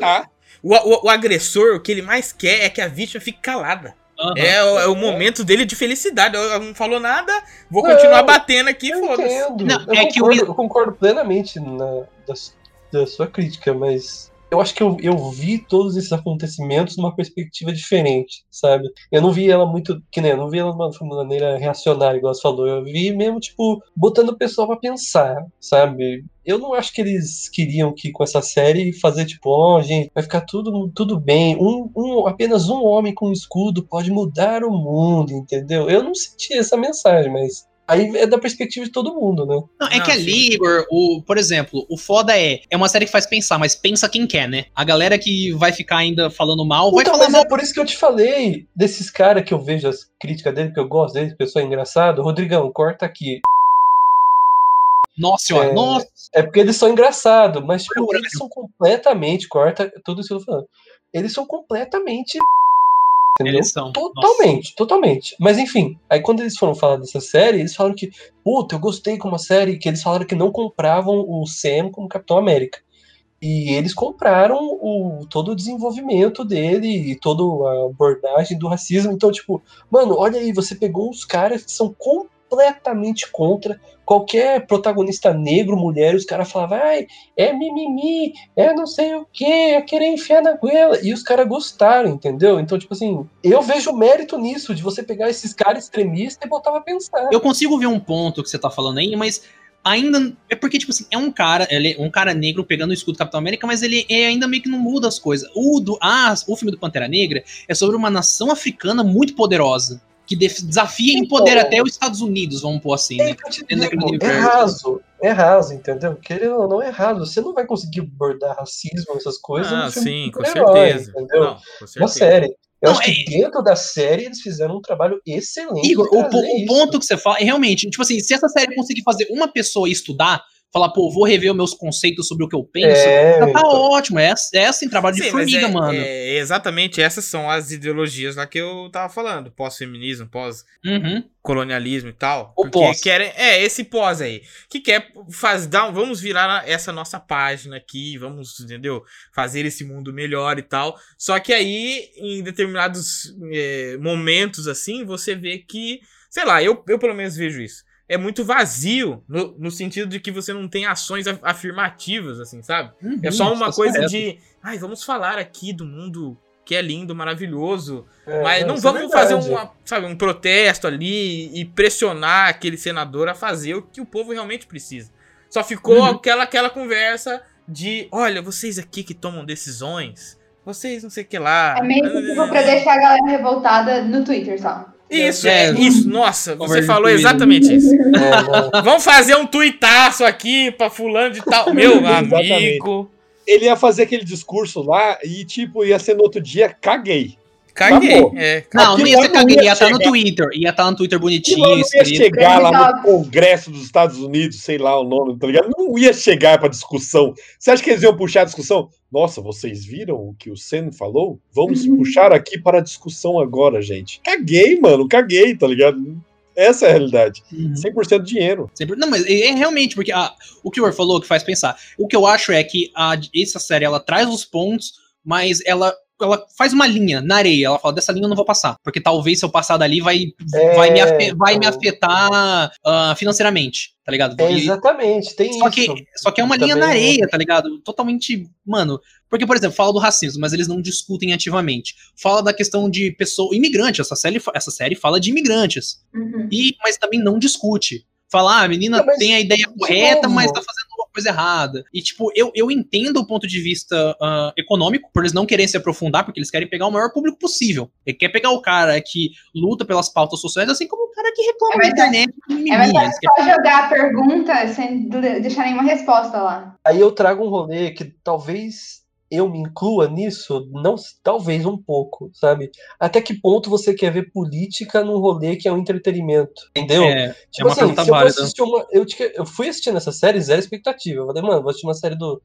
O, o- o agressor, o que ele mais quer é que a vítima fique calada. Aham. É, o- é o momento dele de felicidade. Eu, eu não falou nada, vou Não, continuar batendo aqui, Eu foda-se. eu, é que concordo, eu concordo plenamente na, da, da sua crítica, mas eu acho que eu, eu vi todos esses acontecimentos numa perspectiva diferente, sabe? Eu não vi ela muito, que nem, eu não vi ela de uma maneira reacionária, igual você falou. Eu vi mesmo, tipo, botando o pessoal pra pensar, sabe? Eu não acho que eles queriam que com essa série fazer tipo, ó, gente, vai ficar tudo, tudo bem. Um, um, apenas um homem com um escudo pode mudar o mundo, entendeu? Eu não senti essa mensagem, mas Aí é da perspectiva de todo mundo, né? Não, é Não, que ali, Igor, o, por exemplo, o foda é, é uma série que faz pensar, mas pensa quem quer, né? A galera que vai ficar ainda falando mal, vai então, falar mas mal. é por isso que eu te falei desses caras que eu vejo as críticas dele, que eu gosto dele, pessoa engraçado. Rodrigão, corta aqui. Nossa senhora, É, nossa. É porque eles são engraçados, mas tipo, eles são completamente, corta tudo isso que eu tô falando. Eles são completamente. Entendeu? Eles são. Totalmente, totalmente. Mas enfim, aí quando eles foram falar dessa série, eles falaram que, puta, eu gostei com uma série que eles falaram que não compravam o Sam como Capitão América. E eles compraram o, todo o desenvolvimento dele e toda a abordagem do racismo. Então, tipo, mano, olha aí, você pegou uns caras que são completamente contra qualquer protagonista negro, mulher, os caras falavam, ai, é mimimi, é não sei o que, é querer enfiar na goela. E os caras gostaram, entendeu? Então, tipo assim, eu vejo mérito nisso, de você pegar esses caras extremistas e botar pra pensar. Eu consigo ver um ponto que você tá falando aí, mas ainda. É porque, tipo assim, é um cara, ele é um cara negro pegando o escudo do Capitão América, mas ele é ainda meio que não muda as coisas. O, do, ah, o filme do Pantera Negra é sobre uma nação africana muito poderosa. Que desafia e empodera Então. até os Estados Unidos, vamos pôr assim, É né? que é universo. raso, é raso, entendeu? Querendo ou não, é raso. Você não vai conseguir abordar racismo, essas coisas. Ah, sim, com certeza. Entendeu? Não, com Uma certeza. série. Eu Não, acho que é- dentro da série eles fizeram um trabalho excelente. Igor, o, trazer o ponto que você fala é realmente, tipo assim, se essa série conseguir fazer uma pessoa estudar, falar, pô, vou rever os meus conceitos sobre o que eu penso, É, já tá então. ótimo. É, é assim, trabalho de Sim, mas formiga, é- mano. é exatamente essas são as ideologias lá que eu tava falando. Pós-feminismo, Uhum. pós-colonialismo e tal. O pós. querem. É, esse pós aí. Que quer fazer. Vamos virar essa nossa página aqui, vamos, entendeu? Fazer esse mundo melhor e tal. Só que aí, em determinados é, momentos assim, você vê que. Sei lá, eu, eu pelo menos vejo isso. É muito vazio, no, no sentido de que você não tem ações af- afirmativas, assim, sabe? Uhum, É só uma tá coisa correto. de. Ai, vamos falar aqui do mundo que é lindo, maravilhoso. É, mas não é vamos fazer verdade. uma, sabe, um protesto ali e pressionar aquele senador a fazer o que o povo realmente precisa. Só ficou Uhum. aquela, aquela conversa de: olha, vocês aqui que tomam decisões, vocês não sei o que lá. É meio que tipo pra deixar a galera revoltada no Twitter só. Isso, É, é, isso. Nossa, você falou exatamente isso. <laughs> Vamos fazer um tuitaço aqui pra fulano de tal. Meu <laughs> Exatamente. amigo. Ele ia fazer aquele discurso lá e, tipo, ia ser no outro dia, caguei. Caguei. Acabou. É. Não, não ia ser caguei, ia ia estar no chegar. Twitter. Ia estar no Twitter bonitinho, não ia chegar lá no Congresso dos Estados Unidos, sei lá o nome, tá ligado? Não ia chegar pra discussão. Você acha que eles iam puxar a discussão? Nossa, vocês viram o que o Sen falou? Vamos Uhum. puxar aqui para a discussão agora, gente. Caguei, mano, caguei, tá ligado? Essa é a realidade. Uhum. 100% dinheiro. Sempre- Não, mas é é realmente, porque a- o que o Igor falou que faz pensar. O que eu acho é que a, essa série ela traz os pontos, mas ela, ela faz uma linha na areia. Ela fala, dessa linha eu não vou passar. Porque talvez se eu passar dali vai, É, vai, me, afe- vai me então. afetar ah, financeiramente, tá ligado? É, exatamente, tem só, isso. que, só que é uma linha Também na não- areia, tá ligado? Totalmente. Mano. Porque, por exemplo, fala do racismo, mas eles não discutem ativamente. Fala da questão de pessoa. Imigrante, essa série, essa série fala de imigrantes. Uhum. E, mas também não discute. Fala, ah, a menina mas, tem a ideia de correta, novo, mas tá fazendo coisa errada. E, tipo, eu, eu entendo o ponto de vista ah, econômico, por eles não querem se aprofundar, porque eles querem pegar o maior público possível. Ele quer pegar o cara que luta pelas pautas sociais, assim como o cara que reclama É mais internet. É. Eles fácil só jogar a pergunta sem de- deixar nenhuma resposta lá. Aí eu trago um rolê que talvez eu me inclua nisso, não, talvez um pouco, sabe? Até que ponto você quer ver política num rolê que é um entretenimento, entendeu? É, Tipo uma assim, pergunta se eu, assistir uma, eu, eu fui assistindo essa série zero expectativa. Eu falei, mano, vou assistir uma série do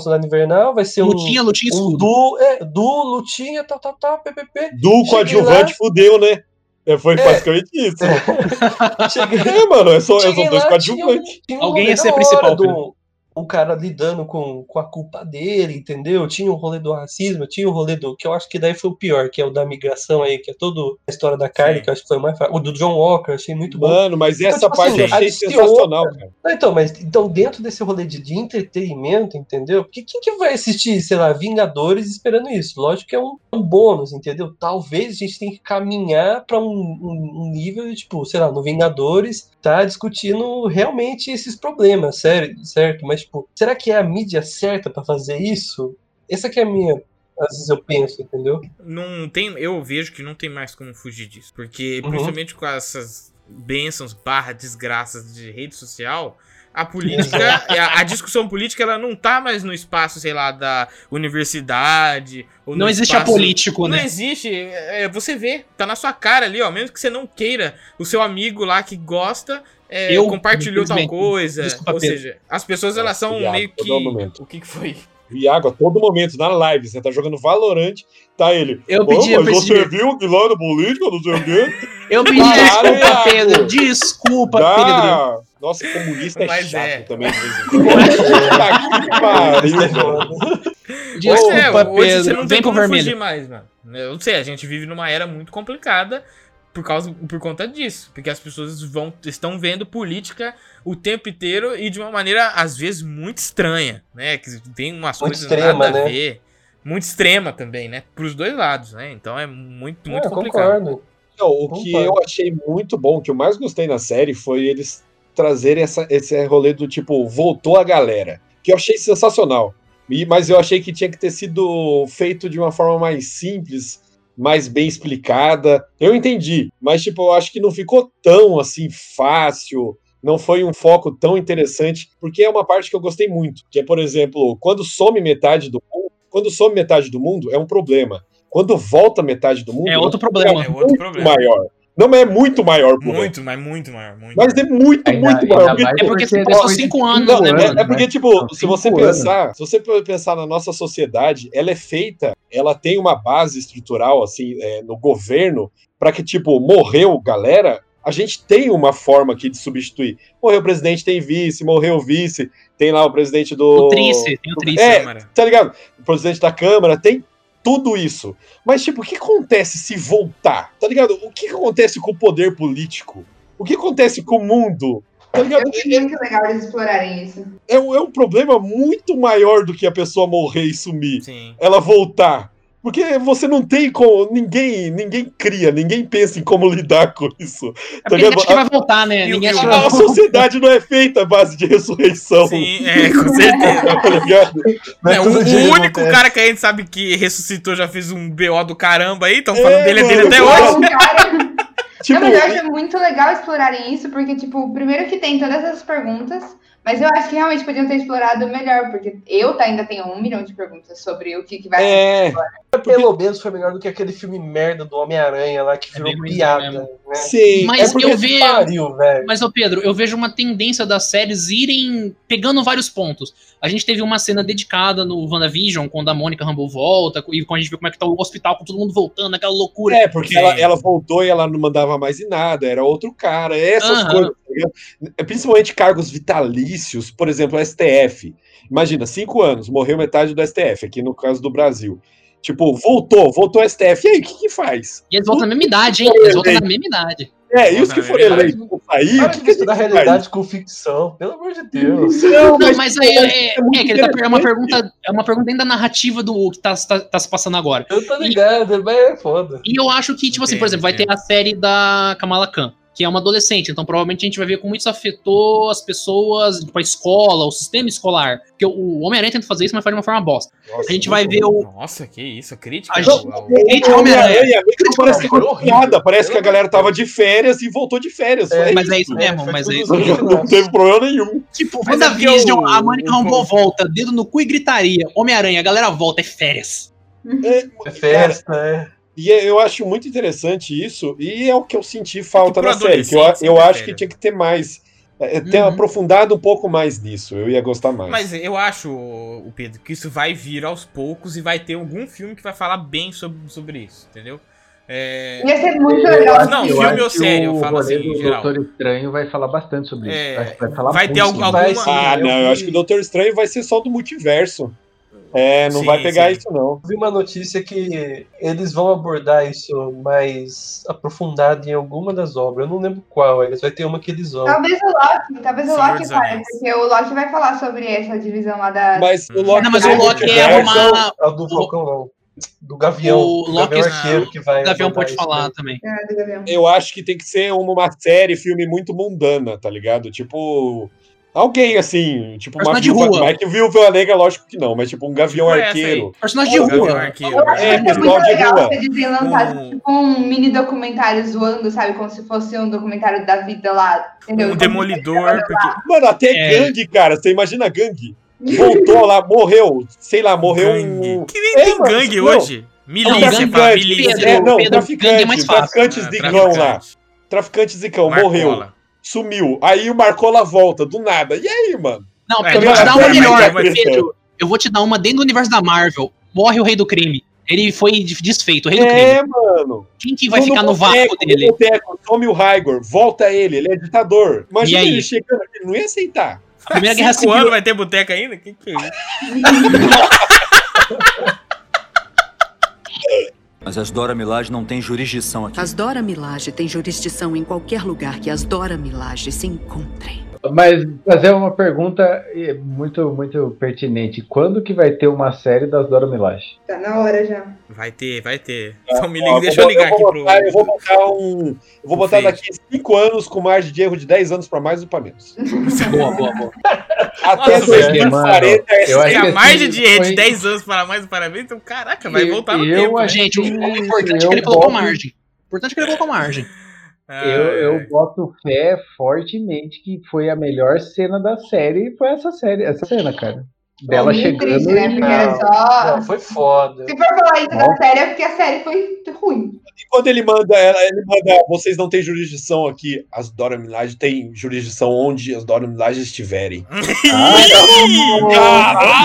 Soldado Invernal, vai ser um, lutinha, lutinha, um escudo. du, é, du, lutinha, tal, tal, tal, ppp. Do Cheguei coadjuvante fudeu, né? É, foi É. basicamente isso. <laughs> Cheguei, É, mano, é só, é só cheguei dois coadjuvantes. um- um Alguém ia ser da principal, do um cara lidando com, com a culpa dele, entendeu? Tinha o rolê do racismo, tinha o rolê do. que eu acho que daí foi o pior, que é o da migração aí, que é toda a história da carne, Sim. que eu acho que foi o mais fraco. O do John Walker, eu achei muito bom. Mano, mas essa tipo parte eu assim, achei adiciona- sensacional, cara. Não, Então, mas então dentro desse rolê de, de entretenimento, entendeu? Porque quem que vai assistir, sei lá, Vingadores esperando isso? Lógico que é um, um bônus, entendeu? Talvez a gente tenha que caminhar para um, um- um nível de, tipo, sei lá, no Vingadores, tá discutindo realmente esses problemas, sério, certo? Mas, tipo, será que é a mídia certa para fazer isso? Essa que é a minha. Às vezes eu penso, entendeu? Não tem, eu vejo que não tem mais como fugir disso. Porque, Uhum. principalmente com essas bênçãos barra desgraças de rede social, a política, a, a discussão política, ela não tá mais no espaço, sei lá, da universidade. Ou Não existe espaço- apolítico, Não né? existe. é, você vê, tá na sua cara ali, ó. Mesmo que você não queira, o seu amigo lá que gosta é, Eu, compartilhou tal coisa. desculpa, ou Pedro. seja, as pessoas elas são meio um que. O que, que foi? Iago, a todo momento, na live, você tá jogando Valorant, tá ele. Eu "Ô, pedi mas esse você viu que lá na política, não sei o quê? Eu pedi Caralho, desculpa, Iago. Pedro. Desculpa, Pedro. Dá... Nossa, comunista é Mas chato é. também. <laughs> Puta que pariu, velho. Mas Desculpa, é, hoje você Pedro. não tem Vem pro como vermelho. fugir mais, mano. Eu não sei, a gente vive numa era muito complicada por causa por conta disso, porque as pessoas vão estão vendo política o tempo inteiro e de uma maneira às vezes muito estranha, né? Que tem umas Muito coisas extrema, nada a né? ver, muito extrema também, né? Pros dois lados, né? Então é muito muito É, complicado. concordo. Não, o que Concordo. eu achei muito bom, o que eu mais gostei na série foi eles trazerem essa, esse rolê do tipo, voltou a galera. Que eu achei sensacional. E, mas eu achei que tinha que ter sido feito de uma forma mais simples, mais bem explicada. Eu entendi, mas tipo, eu acho que não ficou tão assim fácil. Não foi um foco tão interessante, porque é uma parte que eu gostei muito. Que é, por exemplo, quando some metade do mundo, quando some metade do mundo, é um problema. Quando volta metade do mundo, É outro problema. É outro muito problema. maior. Não é muito maior, porra. Muito, mas muito maior, muito. Mas é muito, Ainda- muito ainda maior. mais É porque se ele passou cinco anos, né, É, mano? é porque, tipo, São se você cinco pensar, se você pensar na nossa sociedade, ela é feita, ela tem uma base estrutural, assim, é, no governo, para que, tipo, morreu galera, a gente tem uma forma aqui de substituir. Morreu o presidente, tem vice, morreu o vice, tem lá o presidente do. O Trice, tem o Trice. É, Câmara. tá ligado? O presidente da Câmara, tem tudo isso. Mas, tipo, o que acontece se voltar? Tá ligado? O que acontece com o poder político? O que acontece com o mundo? Tá ligado? Eu achei muito legal eles explorarem isso. É um, é um problema muito maior do que a pessoa morrer e sumir. Sim. Ela voltar. Porque você não tem como. Ninguém, ninguém cria, ninguém pensa em como <laughs> lidar com isso. É Tá ninguém acha que vai voltar, né? Ninguém acha que A, vai a sociedade não é feita à base de ressurreição. Sim, é, com certeza. <laughs> Tá ligado? É o, o único acontece. cara que a gente sabe que ressuscitou já fez um BO do caramba aí, estão falando É, dele, é dele mano, até claro. hoje. Cara... <laughs> Tipo, Na verdade, é muito legal explorarem isso, porque, tipo, primeiro que tem todas essas perguntas, mas eu acho que realmente podiam ter explorado melhor, porque eu tá- ainda tenho um milhão de perguntas sobre o que, que vai é. Pelo menos foi melhor do que aquele filme merda do Homem-Aranha lá que É virou ruim piada. Né? Sim. Mas é eu vejo- pariu, velho. Mas, ô Pedro, eu vejo uma tendência das séries irem pegando vários pontos. A gente teve uma cena dedicada no WandaVision, quando a Mônica Rambeau volta, e quando a gente vê como é que tá o hospital, com todo mundo voltando, aquela loucura. É, porque ela, ela voltou e ela não mandava mais em nada, era outro cara, essas coisas, tá? É, Principalmente cargos vitalícios, por exemplo, o STF. Imagina, cinco anos, morreu metade do STF, aqui no caso do Brasil. Tipo, voltou, voltou o STF, e aí, o que que faz? E eles voltam na mesma idade, hein? Eles voltam na mesma idade. É, e os que é verdade. eleitos vão sair, Para o que que a estudar gente realidade com ficção, pelo amor de Deus. Não, Não, mas aí é, é muito é que ele tá é uma pergunta, é uma pergunta dentro da narrativa do que tá, tá, tá se passando agora. Eu tô ligado, mas é foda. E eu acho que, tipo assim, por exemplo, vai ter a série da Kamala Khan. Que é uma adolescente. Então, provavelmente a gente vai ver como isso afetou as pessoas, tipo, a escola, o sistema escolar. Porque o Homem-Aranha tenta fazer isso, mas faz de uma forma bosta. Nossa, A gente vai ver o. Nossa, que isso, a crítica. A ao- gente- ao- Gente, O Homem-Aranha. Homem-Aranha parece que Foi piada. Parece que a galera tava de férias e voltou de férias. É, Mas é isso É, mesmo, mas é isso. Não teve problema nenhum. Tipo, Mas é porque WandaVision, o- a Mônica o- Rambeau volta, dedo no cu e gritaria. Homem-Aranha, a galera volta, é férias. É, É festa, é. E é- eu acho muito interessante isso, e é o que eu senti falta pro na série. Que eu, eu acho é que tinha que ter mais. é, ter Uhum. aprofundado um pouco mais nisso. Eu ia gostar mais. Mas eu acho, o Pedro, que isso vai vir aos poucos e vai ter algum filme que vai falar bem sobre, sobre isso, entendeu? É, Ia ser muito legal. acho- Não, filme acho ou série, eu o falo assim, em do geral. Doutor Estranho vai falar bastante sobre isso. É, que vai falar vai ter muito algum- alguma- isso. Ah, não, eu acho que o Doutor Estranho vai ser só do multiverso. É, não Sim, vai pegar sim. isso, não. Vi uma notícia que eles vão abordar isso mais aprofundado em alguma das obras. Eu não lembro qual, eles vai ter uma que eles vão. Talvez o Loki, talvez o Senhor Loki fale, porque o Loki vai falar sobre essa divisão lá da. Mas o Loki. Não, mas é o Loki é arrumar- A do Falcão não. Do Gavião. O do Loki- Gavião Arqueiro que vai. O Gavião pode falar também. Do Gavião. Eu acho que tem que ser uma, uma série, filme muito mundana, tá ligado? Tipo. Alguém assim, tipo uma Personagem de viúva, rua. mas que viúva negra, lógico que não, mas tipo um gavião Tipo essa arqueiro. Personagem de rua. Arqueiro, Eu acho É, que é pessoal muito de legal rua. eles têm lançado Um- tipo um mini documentário zoando, sabe? Como se fosse um documentário da vida lá. Entendeu? Um Como demolidor, porque Mano, até É. gangue, cara. Você imagina gangue? Voltou lá, morreu. Sei lá, morreu gangue. um. Que nem É, tem mano, gangue não. hoje. Milícia, Traficante, milícia. Pedro, é, não, Pedro, traficante, gangue é mais fácil. traficantes Ah, de cão lá. traficante. Traficante de cão, morreu. Sumiu. Aí o Marcola volta, do nada. E aí, mano? Não, É, eu vou te dar uma é, melhor, é, é. Pedro. Eu vou te dar uma dentro do universo da Marvel. Morre o rei do crime. Ele foi desfeito, o rei do crime. É, mano. Quem que vai ficar no vácuo dele? No boteco, some o Raigor, volta ele, ele é ditador. Imagina E aí? ele chegando, ele não ia aceitar. A Primeira Guerra Civil. anos vai ter boteca ainda? Que que é isso? <laughs> Mas as Dora Milaje não têm jurisdição aqui. As Dora Milaje têm jurisdição em qualquer lugar que as Dora Milaje se encontrem. Mas fazer uma pergunta muito, muito pertinente. Quando que vai ter uma série das Dora Milaje? Tá na hora já. Vai ter, vai ter. Então me liga, Ó, deixa eu ligar vou aqui pro. botar, Eu vou botar um. Eu vou botar daqui 5 anos com margem de erro de 10 anos pra mais ou pra menos. <laughs> Boa, boa, boa. Até Nossa, 2040 é eu acho Se que a margem de erro de foi- 10 anos para mais parabéns, então caraca, vai Eu- voltar no eu tempo. né? acho- Gente, o, importante é Eu que ele colocou margem. O importante é que ele colocou margem. Ah, Eu, é. eu boto fé fortemente que foi a melhor cena da série. Foi essa série, essa cena, cara. Dela chegando. triste, né? Porque era Não, só. Não, foi foda. Se for falar isso da série, é porque a série foi ruim. E quando ele manda, ela- ele manda, vocês não têm jurisdição aqui. As Dora Milaje têm jurisdição onde as Dora Milaje estiverem. <laughs>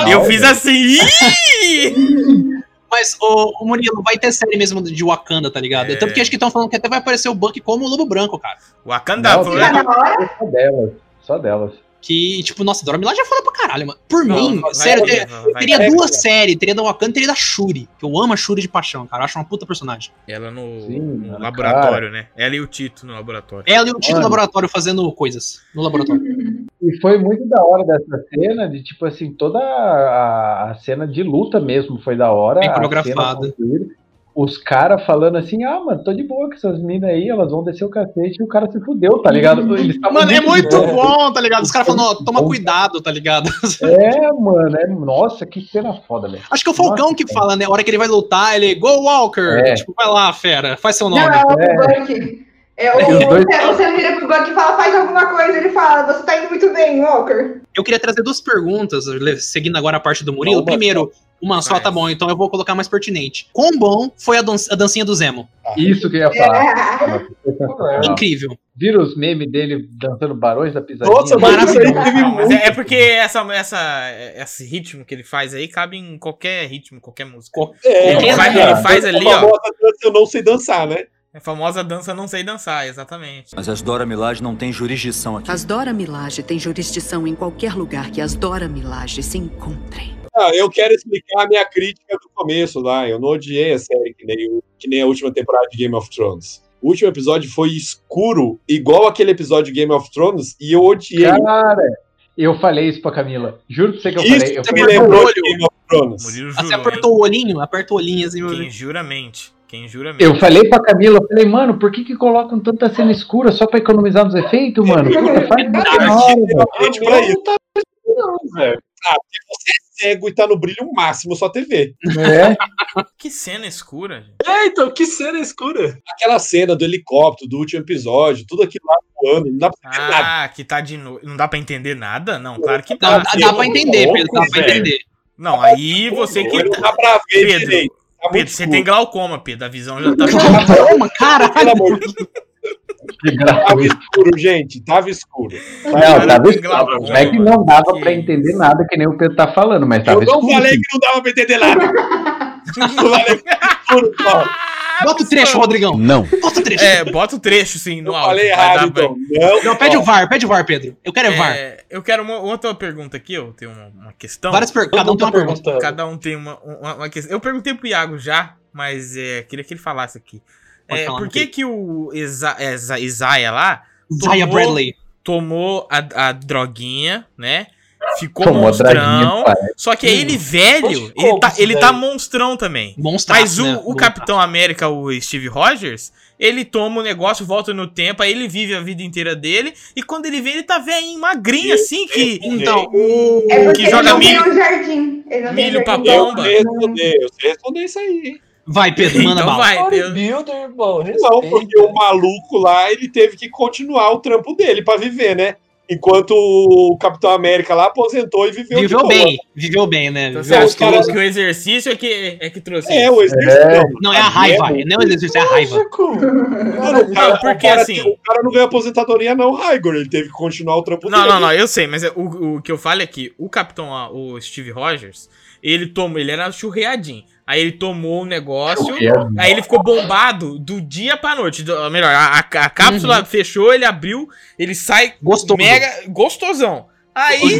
Ih, eu fiz assim. <laughs> Mas, o, o Murilo, vai ter série mesmo de Wakanda, tá ligado? É. Tanto que acho que estão falando que até vai aparecer o Buck como o Lobo Branco, cara. Wakanda Não, foi. Só delas. Só delas. Que, tipo, nossa, Dora Milaje é foda pra caralho, mano. Por Não, mim, vai sério, ter, ter- vai teria ter. duas séries. Teria da Wakanda e teria da Shuri. Que eu amo a Shuri de paixão, cara. Eu acho uma puta personagem. Ela no, Sim, no mano, laboratório, né? Ela e o Tito no laboratório. Ela e o Tito Mano. no laboratório fazendo coisas. No laboratório. <laughs> E foi muito da hora dessa cena, de tipo assim, toda a, a cena de luta mesmo foi da hora. Bem coreografada. Os caras falando assim, ah, mano, tô de boa com essas minas aí, elas vão descer o cacete e o cara se fudeu, tá ligado? Mano, é muito bom. bom, tá ligado? Os caras falando, ó, toma cuidado, tá ligado? É, mano, é, nossa, que cena foda, velho. Acho que é o Falcão Nossa, que fala, né? A hora que ele vai lutar, ele, go Walker! É. Tipo, vai lá, fera, faz seu Não, nome. é o É. É, o, os dois- você, vira pro Buck e fala, faz alguma coisa, ele fala, você tá indo muito bem, Walker. Eu queria trazer duas perguntas, seguindo agora a parte do Murilo. Uma Primeiro, uma só, Faz. tá bom, então eu vou colocar mais pertinente. Quão bom foi a, dan a dancinha do Zemo? Isso que eu ia falar. É. <laughs> Incrível. Vira os memes dele dançando barões da pisadinha? Nossa, Maravilhoso. Não, é, é porque essa, essa, esse ritmo que ele faz aí cabe em qualquer ritmo, qualquer música. É, Ele faz- ele faz ali, ó. Eu não sei dançar, né? É a famosa dança não sei dançar, exatamente. Mas as Dora Milaje não têm jurisdição aqui. As Dora Milaje têm jurisdição em qualquer lugar que as Dora Milaje se encontrem. Ah, eu quero explicar a minha crítica do começo lá. Eu não odiei a série que nem, o- que nem a última temporada de Game of Thrones. O último episódio foi escuro, igual aquele episódio de Game of Thrones, e eu odiei. Cara, eu falei isso pra Camila. Juro pra você que eu Isso falei. Eu você me falei, lembrou de. Game of Thrones. Você apertou o olhinho? Aperta o olhinho assim. Quem jura mente. Quem jura mesmo. Eu falei pra Camila, eu falei, mano, por que que colocam tanta cena escura só pra economizar nos efeitos, mano? <laughs> Puta, faz. Gente, pra isso. Não tá não, velho. Ah, porque você é cego e tá no brilho máximo sua TV. É. <laughs> Que cena escura, gente. É, então, que cena escura. Aquela cena do helicóptero, do último episódio, tudo aquilo lá voando, não dá pra entender nada. Ah, que tá de noite. Não dá pra entender nada? Não, claro que Não, dá. dá, dá pra entender, Pedro, dá pra entender. Não, aí você que. Não dá pra ver Pedro, direito. Tá Pedro, você tem glaucoma, Pedro. A visão já tá. Pelo caralho. amor de Deus, Que tava escuro, gente. Tava escuro. Não, Cara, tava escuro. glaucoma, Não é que não dava que- pra entender nada, que nem o Pedro tá falando, mas tava Eu não escuro. falei sim. que não dava pra entender nada. Bota o trecho, Rodrigão. Não. Bota o trecho. É, bota o trecho sim no Eu áudio. falei errado, então. Não, Não, pede o VAR, pede o VAR, Pedro. Eu quero é VAR. É, eu quero uma outra pergunta aqui, eu tenho uma, uma questão. Várias perguntas. Cada um tem uma pergunta. Cada um tem uma, uma, uma questão. Eu perguntei pro Iago já, mas é, queria que ele falasse aqui. É, por que que o é, Isa- Isaiah lá tomou- Bradley. tomou a, a droguinha, né? Ficou Tomou draguinha, monstrão. Só que aí ele, velho, ele tá, ele tá monstrão também. Monstraço, Mas o, né? o. Capitão América, o Steve Rogers, ele toma o negócio, volta no tempo, aí ele vive a vida inteira dele, e quando ele vem, ele tá velho, magrinho, assim, que. Então, O É que ele joga não milho. tem um jardim. Ele não tem milho pra jardim. Eu bomba. eu sei responder isso aí. hein? vai, Pedro, manda Então bala. vai, Bodybuilder, irmão. Não, porque o maluco lá, ele teve que continuar o trampo dele pra viver, né? Enquanto o Capitão América lá aposentou e viveu de Viveu boa. bem, viveu bem, né? Então você Viveu acha que, o- que o exercício é que, é que trouxe É, o exercício. É. Não, é a raiva. Não é o exercício, é a raiva. Mano, <laughs> o cara, Não, porque o cara, assim- o cara não ganhou aposentadoria, não, Raigor. Ele teve que continuar o trampo Não, dele. não, não, eu sei, mas é- o, o que eu falo é que o Capitão, o Steve Rogers, ele tomou, ele era churreadinho. Aí ele tomou o negócio, aí ele ficou bombado do dia pra noite. Do- melhor, a, a- a cápsula fechou, ele abriu, ele sai Gostoso. mega gostosão. Aí, mesmo,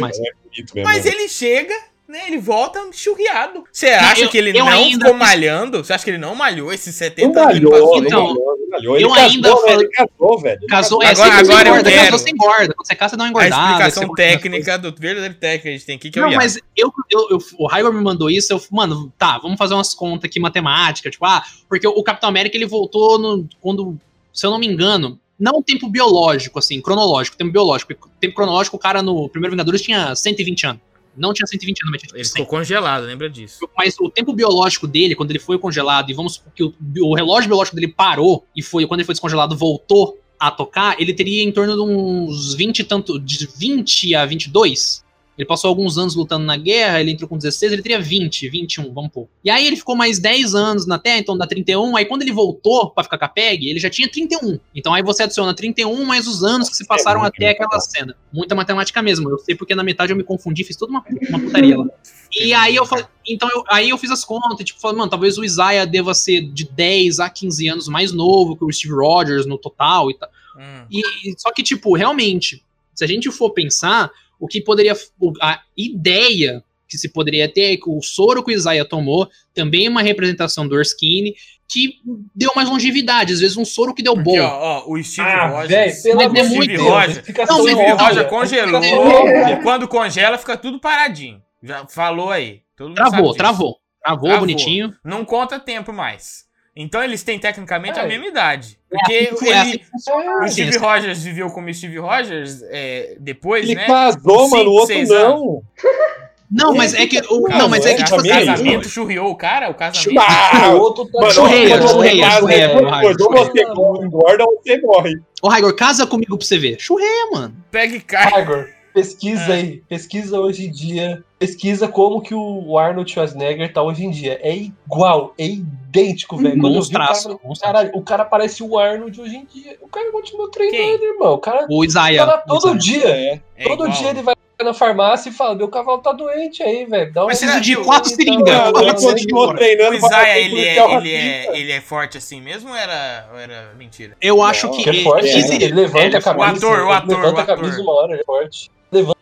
mas ele chega, né, ele volta churriado. Você acha eu- que ele eu não ainda- ficou malhando? Você acha que ele não malhou esses Não 70 anos que ele malhou, não Então, malhou, não malhou. Ele eu casou, ainda falei- Ele casou, velho. Ele Casou, é, Agora- agora eu engorda, quero- casou, você engorda. Quando você casa, você dá uma A engordada. explicação técnica, do verdadeiro técnico que a gente tem aqui, que é o Não, mas eu, eu, eu- o Raigor me mandou isso, eu, mano, tá, vamos fazer umas contas aqui matemáticas, tipo, ah, porque o Capitão América ele voltou no, quando, se eu não me engano, não o tempo biológico, assim, cronológico, tempo biológico. Tempo cronológico, o cara no Primeiro Vingadores tinha 120 anos. Não tinha 120 anos, mas tinha Ele tipo, ficou 100. congelado, lembra disso. Mas o tempo biológico dele, quando ele foi congelado, e vamos supor que o, o relógio biológico dele parou, e foi quando ele foi descongelado, voltou a tocar, ele teria em torno de uns 20 e tanto, de 20 a 22. Ele passou alguns anos lutando na guerra, ele entrou com 16, ele teria 20, 21, vamos pôr. E aí ele ficou mais 10 anos na Terra, então dá 31. Aí quando ele voltou pra ficar com a PEG, ele já tinha 31. Então aí você adiciona 31 mais os anos que se passaram muito até aquela cena. Muita matemática mesmo. Eu sei porque na metade eu me confundi, fiz toda uma, uma putaria lá. E aí eu falei, então eu, aí eu fiz as contas, tipo, falei, mano, talvez o Isaiah deva ser de 10 a 15 anos mais novo que o Steve Rogers no total e tal. Hum. E- só que, tipo, realmente, se a gente for pensar, o que poderia. A ideia que se poderia ter é que o soro que o Isaiah tomou também é uma representação do Erskine que deu mais longevidade. Às vezes um soro que deu bom. Ó, ó, o Steve Ah, Rogers. velho, pelo Mas amor é de muito Deus. Roger. explicação Não, o Steve óbvia. Roger congelou. É. E quando congela, fica tudo paradinho. Já falou aí. Todo mundo sabe Travou, disso. travou. Travou, Travou. bonitinho. Não conta tempo mais. Então eles têm tecnicamente a É. mesma idade. Porque É assim que- é assim ele, que funciona. o Steve Assim, Rogers viveu como Steve Rogers é, depois, Ele né? casou, Cinco, mano, o outro não. Não, mas é que. o- Não, mas é que, é tipo o assim. casamento churriou o cara? O casamento. Ah, O outro tá Mano, Churreia, quando você churreia, churreia, é duas coisas. Ou churreia. você engorda ou você morre. Ô, Raigor, casa comigo pra você ver. Churreia, mano. Pega e cai. Igor, pesquisa É. aí. Pesquisa hoje em dia. Pesquisa como que o Arnold Schwarzenegger tá hoje em dia. É igual, é idêntico, velho. Quando eu vi o cara, o cara parece o Arnold hoje em dia. O cara continua treinando, irmão. O cara O tá Isaiah. o todo Isaiah. dia. É. É todo igual. dia ele vai na farmácia e fala: Meu cavalo tá doente aí, velho. Dá uma Mas será Precisa de o- quatro o- seringas. Ele embora. O Isaiah, ele é, ele, é, ele é forte assim mesmo ou era, ou era mentira? Eu acho Não, que. É forte, ele levanta ele é a camisa. O ator, o ele ator, levanta o a camisa ator. uma hora, ele é forte.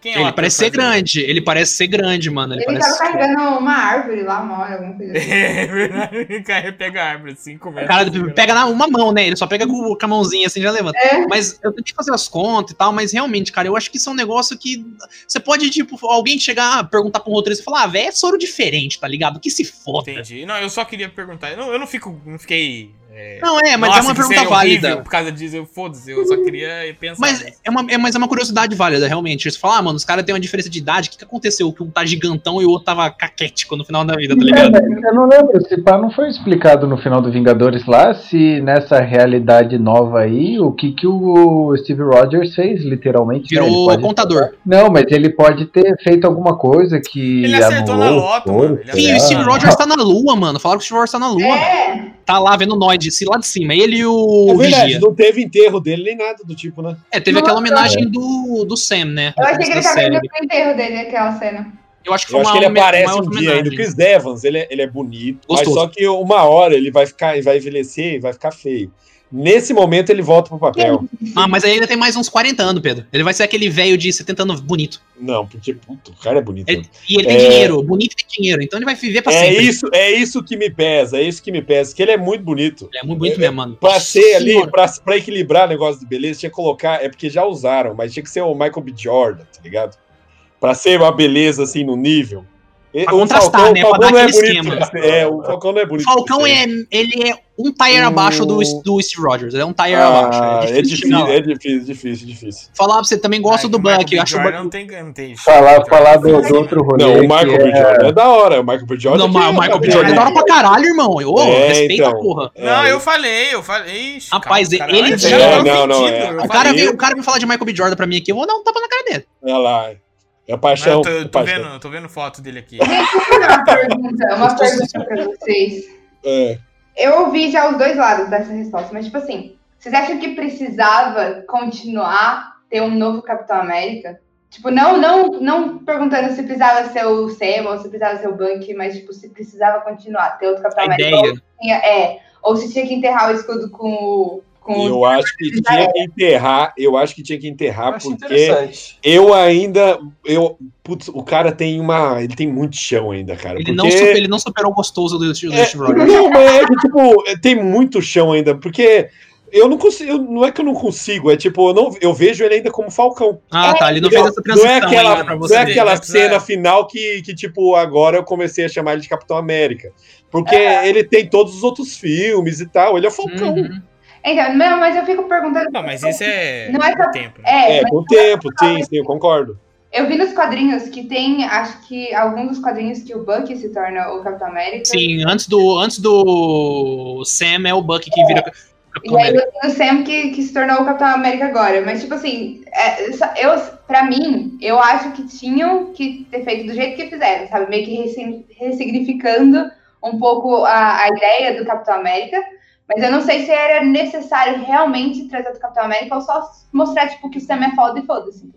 Quem é Ele parece que ser ele? grande. Ele parece ser grande, mano. Ele, Ele parece. tava carregando uma árvore lá, uma hora, alguma coisa assim. <laughs> É verdade, o cara pega a árvore assim, começa. O cara assim, pega na uma mão, né? Ele só pega com, com a mãozinha assim e já levanta. É. Mas eu tentei fazer as contas e tal, mas realmente, cara, eu acho que isso é um negócio que. Você pode, tipo, alguém chegar, perguntar pra um roteirista e falar, ah, velho, é soro diferente, tá ligado? Que se foda. Entendi. Não, eu só queria perguntar. Eu não, eu não fico. Não fiquei. É... Não, é, mas Nossa, é uma pergunta válida. Por causa disso, eu foda-se, eu só queria <laughs> pensar. Mas é, uma, é, mas é uma curiosidade válida, realmente. Você fala, ah, mano, os caras têm uma diferença de idade, o que, que aconteceu? Que um tá gigantão e o outro tava caquético no final da vida, tá ligado? Eu não lembro, se pá, não foi explicado no final do Vingadores lá se nessa realidade nova aí, o que que o Steve Rogers fez, literalmente. né? Virou pode- contador. Não, mas ele pode ter feito alguma coisa que. Ele acertou anulou na soro, mano. Sim, o. Steve Rogers tá na lua, mano. Falaram que o Steve Rogers tá na lua. É, Tá lá vendo Noid, se lá de cima. Ele e o É verdade, Vigia. não teve enterro dele nem nada do tipo, né? É, teve aquela homenagem do, do Sam, né? eu achei que ele tava indo pro enterro dele, aquela cena. Eu acho que Eu acho que ele aparece um dia ainda. O. Chris Evans, ele é, ele é bonito, Gostoso. mas só que uma hora ele vai ficar, ele vai envelhecer e vai ficar feio. Nesse momento ele volta pro papel. Ah, mas aí ainda tem mais uns 40 anos, Pedro. Ele vai ser aquele velho de 70 anos bonito. Não, porque puto, o cara é bonito. Ele- e ele tem É. dinheiro, bonito tem dinheiro. Então ele vai viver pra É sempre. isso, é isso que me pesa, é isso que me pesa, que ele é muito bonito. Ele é muito bonito É, mesmo, mano. Pra ser ali, Senhora. pra, pra equilibrar o negócio de beleza, tinha que colocar, é porque já usaram, mas tinha que ser o Michael B. Jordan, tá ligado? Pra ser uma beleza assim no nível. Pra contrastar, né? o Pra dar não é aquele bonito. esquema. É, o Falcão não é O bonito. Falcão é, ele é um tire O- abaixo do, do Steve Rogers. Ele é um tire Ah, abaixo. é difícil, chegar lá. é difícil, difícil, difícil. Falar pra você, também gosto Ai, do o Michael Buck. B. Eu acho o Jordan Buck... não tem, não tem Falar, falar do, do outro rolê. Não, o Michael B. é- Jordan é da hora. O Michael B. Jordan. Não, o Michael B. é- Jordan é da hora pra caralho, irmão. Ô, É, respeita então. a porra. Não, É. eu falei, eu falei. Ixi, Rapaz, ele- É, tá não, não, é. eu O cara, falei. vem, o cara vem falar de Michael B. Jordan pra mim aqui, eu vou dar um tapa na cara dele. Olha lá. É paixão. eu tô, é tô paixão. vendo, tô vendo foto dele aqui. Uma pergunta, uma <laughs> pergunta pra vocês. É. Eu ouvi já os dois lados dessa resposta, mas tipo assim, vocês acham que precisava continuar ter um novo Capitão América? Tipo, não, não, não perguntando se precisava ser o Sam ou se precisava ser o Bucky, mas tipo, se precisava continuar, ter outro Capitão A América. ideia. Ou, é, ou se tinha que enterrar o escudo com o. Com Eu acho que tinha que enterrar. Eu acho que tinha que Eu enterrar, acho porque eu ainda. Eu, putz, o cara tem uma. Ele tem muito chão ainda, cara. Ele, porque... não, super- ele não superou o gostoso do, do Steve É, Rogers. não, mas é que, tipo, tem muito chão ainda, porque eu não consigo, eu- não é que eu não consigo, é tipo, eu, não, eu vejo ele ainda como Falcão. Ah, tá. Ele não Não, fez essa transição não é aquela, ainda pra não é aquela precisar- cena final que, que, tipo, agora eu comecei a chamar ele de Capitão América. Porque ele tem todos os outros filmes e tal, ele é o Falcão. Uhum. Então, não, mas eu fico perguntando. Não, mas isso é Não é com só- o tempo. né? É, É, com o tempo, sim, sim, eu concordo. eu vi nos quadrinhos que tem, acho que alguns dos quadrinhos que o Bucky se torna o Capitão América. Sim, antes do, antes do Sam é o Bucky que vira Capitão E aí América. eu tenho o Sam que, que se tornou o Capitão América agora. Mas, tipo assim, é, eu, pra mim, eu acho que tinham que ter feito do jeito que fizeram, sabe? Meio que ressign- ressignificando um pouco a, a ideia do Capitão América. Mas eu não sei se era necessário realmente trazer o Capitão América ou só mostrar, tipo, que o Sam é foda e foda-se.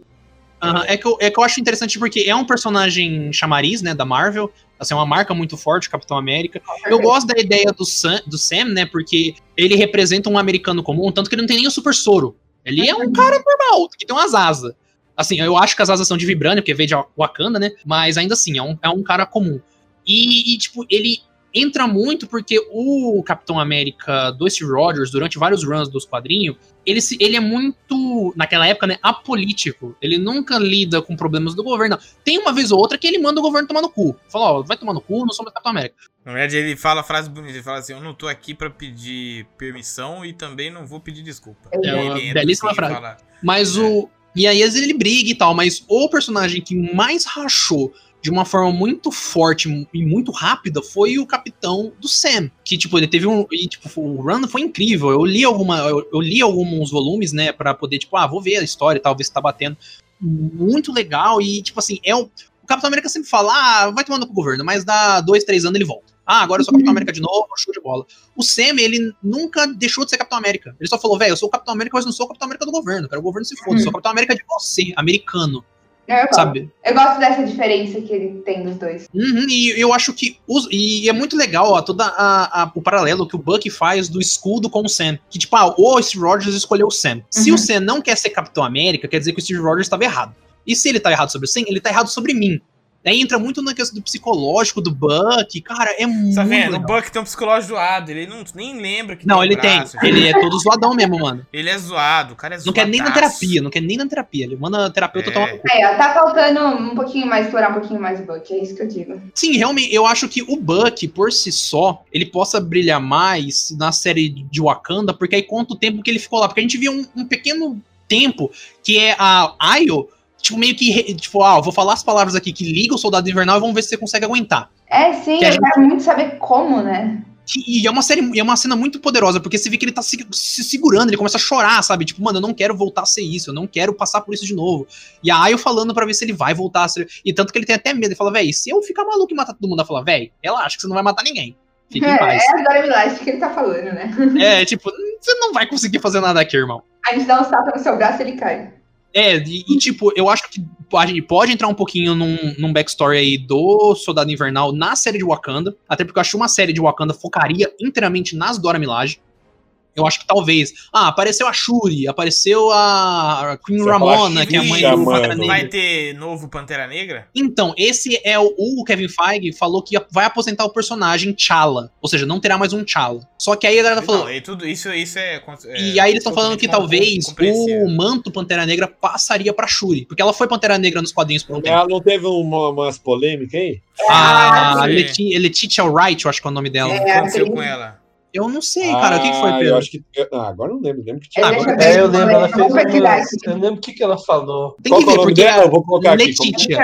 Aham, é, que eu, é que eu acho interessante porque é um personagem chamariz, né, da Marvel. Assim, é uma marca muito forte, Capitão América. Eu gosto da ideia do Sam, do Sam, né, porque ele representa um americano comum, tanto que ele não tem nem o super soro. Ele é um cara normal, que tem umas asas. Assim, eu acho que as asas são de vibrânio, porque veio de Wakanda, né, mas ainda assim, é um, é um cara comum. E, e, tipo, ele entra muito porque o Capitão América do Steve Rogers, durante vários runs dos quadrinhos, ele, se, ele é muito, naquela época, né, apolítico. Ele nunca lida com problemas do governo. não. Tem uma vez ou outra que ele manda o governo tomar no cu. Fala, ó, vai tomar no cu, não somos Capitão América. Na verdade, ele fala a frase bonita, ele fala assim, eu não tô aqui pra pedir permissão e também não vou pedir desculpa. É E uma ele entra belíssima assim frase. fala, Mas É. o. E aí, às vezes ele briga e tal, mas o personagem que mais rachou de uma forma muito forte e muito rápida foi o capitão do Sam. Que, tipo, ele teve um. E, tipo, o run foi incrível. Eu li alguma. Eu, eu li alguns volumes, né, pra poder, tipo, ah, vou ver a história e tal, ver se tá batendo. Muito legal. E, tipo assim, é o. O Capitão América sempre fala, ah, vai tomando pro governo, mas dá dois, três anos ele volta. Ah, agora eu sou Capitão América de novo, show de bola. O Sam, ele nunca deixou de ser Capitão América. Ele só falou, velho, eu sou o Capitão América, mas não sou o Capitão América do governo. Cara, o governo se foda, eu sou o Capitão América de você, americano, Eu gosto. sabe? Eu gosto dessa diferença que ele tem dos dois. Uhum, e eu acho que. os- e é muito legal, ó, toda a, a- o paralelo que o Bucky faz do escudo com o Sam. Que, tipo, ah, o Steve Rogers escolheu o Sam. Se Uhum. o Sam não quer ser Capitão América, quer dizer que o Steve Rogers estava errado. E se ele tá errado sobre o Sam, ele tá errado sobre mim. Daí entra muito na questão do psicológico do Buck. Cara, é muito. Tá vendo? legal. O Buck tem um psicológico zoado. Ele não, nem lembra que Não, tem um ele tem. braço. Ele é todo zoadão mesmo, mano. <laughs> Ele é zoado. O cara é Não zoado. quer nem na terapia, não quer nem na terapia. Ele manda a terapeuta É. tomar. Aí, ó, tá faltando um pouquinho mais, explorar um pouquinho mais o Buck, é isso que eu digo. Sim, realmente, eu acho que o Buck, por si só, ele possa brilhar mais na série de Wakanda, porque aí conta o tempo que ele ficou lá. Porque a gente viu um, um pequeno tempo que é a Ayo, tipo, meio que, tipo, ah, vou falar as palavras aqui que liga o Soldado Invernal e vamos ver se você consegue aguentar. É, sim, Que eu gente- quero muito saber como, né? E é uma série, é uma cena muito poderosa, porque você vê que ele tá se, se segurando, ele começa a chorar, sabe? Tipo, mano, eu não quero voltar a ser isso, eu não quero passar por isso de novo. E a Ayo falando pra ver se ele vai voltar a ser. E tanto que ele tem até medo, ele fala, véi, se eu ficar maluco e matar todo mundo, ela fala, véi, relaxa que você não vai matar ninguém. Fica em paz. É a Dora Milaje que ele tá falando, né? É, tipo, você não vai conseguir fazer nada aqui, irmão. A gente dá um salto no seu braço e ele cai. É, e, e, tipo, eu acho que a gente pode entrar um pouquinho num, num backstory aí do Soldado Invernal na série de Wakanda, até porque eu acho que uma série de Wakanda focaria inteiramente nas Dora Milaje. Eu acho que talvez. Ah, apareceu a Shuri, apareceu a Queen Você Ramona, que é a mãe Shuri, do. Pantera Vai Negra. ter novo Pantera Negra? Então, esse é o, o Kevin Feige falou que vai aposentar o personagem T'Challa. Ou seja, não terá mais um T'Challa. Só que aí a galera tá falando. Não, e tudo isso, isso é, é E aí eles estão falando que talvez o manto Pantera Negra passaria pra Shuri. Porque ela foi Pantera Negra nos quadrinhos por um tempo. Ela não teve uma- umas polêmicas aí? A Ah, sim. Leti Letitia Wright, eu acho que é o nome O dela. que É, aconteceu aquele- com ela? Eu não sei, cara. O que, que foi, Ah, Pedro? Eu acho que. eu- ah, agora não lembro. Lembro que tinha. É, agora- deixa É, eu lembro, ela fez aqui. Eu lembro o que, que ela falou. Tem Qual que é ver, porque dela? é Eu vou colocar aqui. Letitia.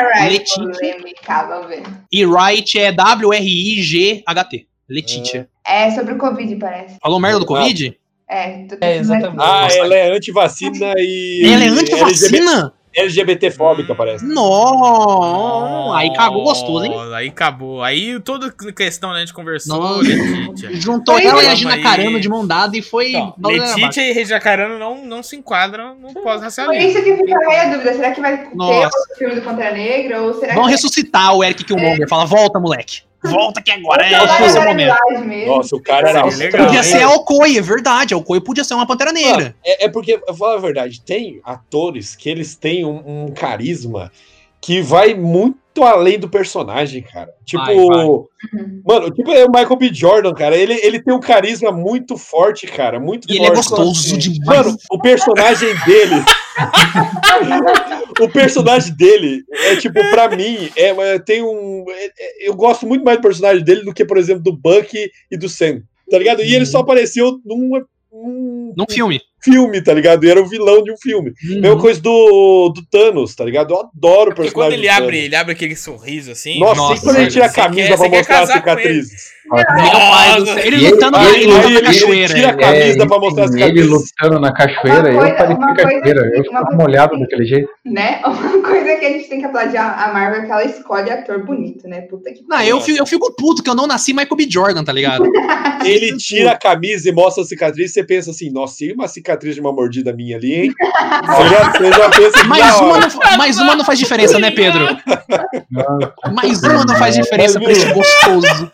Polêmica, vamos ver. E Wright é W-R-I-G-H-T. Letitia. É sobre o Covid, parece. Falou merda do Covid? É, tô É, exatamente. Ah, ela é antivacina e. Ela é antivacina? LGBT fóbica, parece. Não! Aí cagou gostoso, hein? Aí acabou. Aí toda questão né, a gente conversou. Letitia. Juntou ela e é. a Gina Aí- Carano de mão dada e foi. Então. Letitia e Regia Carano não, não se enquadram no Por pós-racialismo. isso que fica meio a dúvida, será que vai ter Nossa. outro filme do Pantera Negra ou será Vão que ressuscitar o Eric Killmonger. Fala, volta, moleque. Volta aqui agora. É, esse é o Dora momento. Nossa, o cara era. Seria legal, Podia ser a Okoye, é verdade. A Okoye podia ser uma Pantera Negra. É, é porque, eu vou falar a verdade, tem atores que eles têm um, um carisma que vai muito além do personagem, cara. Tipo, Vai, vai. mano, tipo é o Michael B. Jordan, cara. Ele, ele tem um carisma muito forte, cara. Muito E ele é forte. gostoso demais. Mano, o personagem dele. <laughs> o personagem dele é tipo, pra mim, é, é, tem um. é- é- eu gosto muito mais do personagem dele do que, por exemplo, do Bucky e do Sam. Tá ligado? E ele só apareceu num, num Num filme. Filme, tá ligado? E era o vilão de um filme. Uhum. Mesma coisa do, do Thanos, tá ligado? Eu adoro o Porque personagem. quando ele abre, ele abre aquele sorriso assim. Nossa, Nossa, sempre quando ele tira a camisa quer- pra mostrar as ele. cicatrizes. Ele lutando, ele lutando ele, na ele cachoeira. tira a camisa É, pra mostrar as e ele cicatrizes. lutando na cachoeira, Uma eu uma coisa- cachoeira. Eu ficava molhado daquele jeito. Né? <laughs> Uma coisa que a gente tem que aplaudir a a Marvel é que ela escolhe ator bonito, né? Puta que Não, eu fico, eu fico puto que eu não nasci Michael B. Jordan, tá ligado? Ele <laughs> tira a camisa e mostra a cicatriz, você pensa assim, nossa, e uma cicatriz de uma mordida minha ali, hein? <laughs> Você já, você já pensa que Mais uma, não, mais uma não faz diferença, né, Pedro? <laughs> Mais uma não faz diferença pra esse gostoso.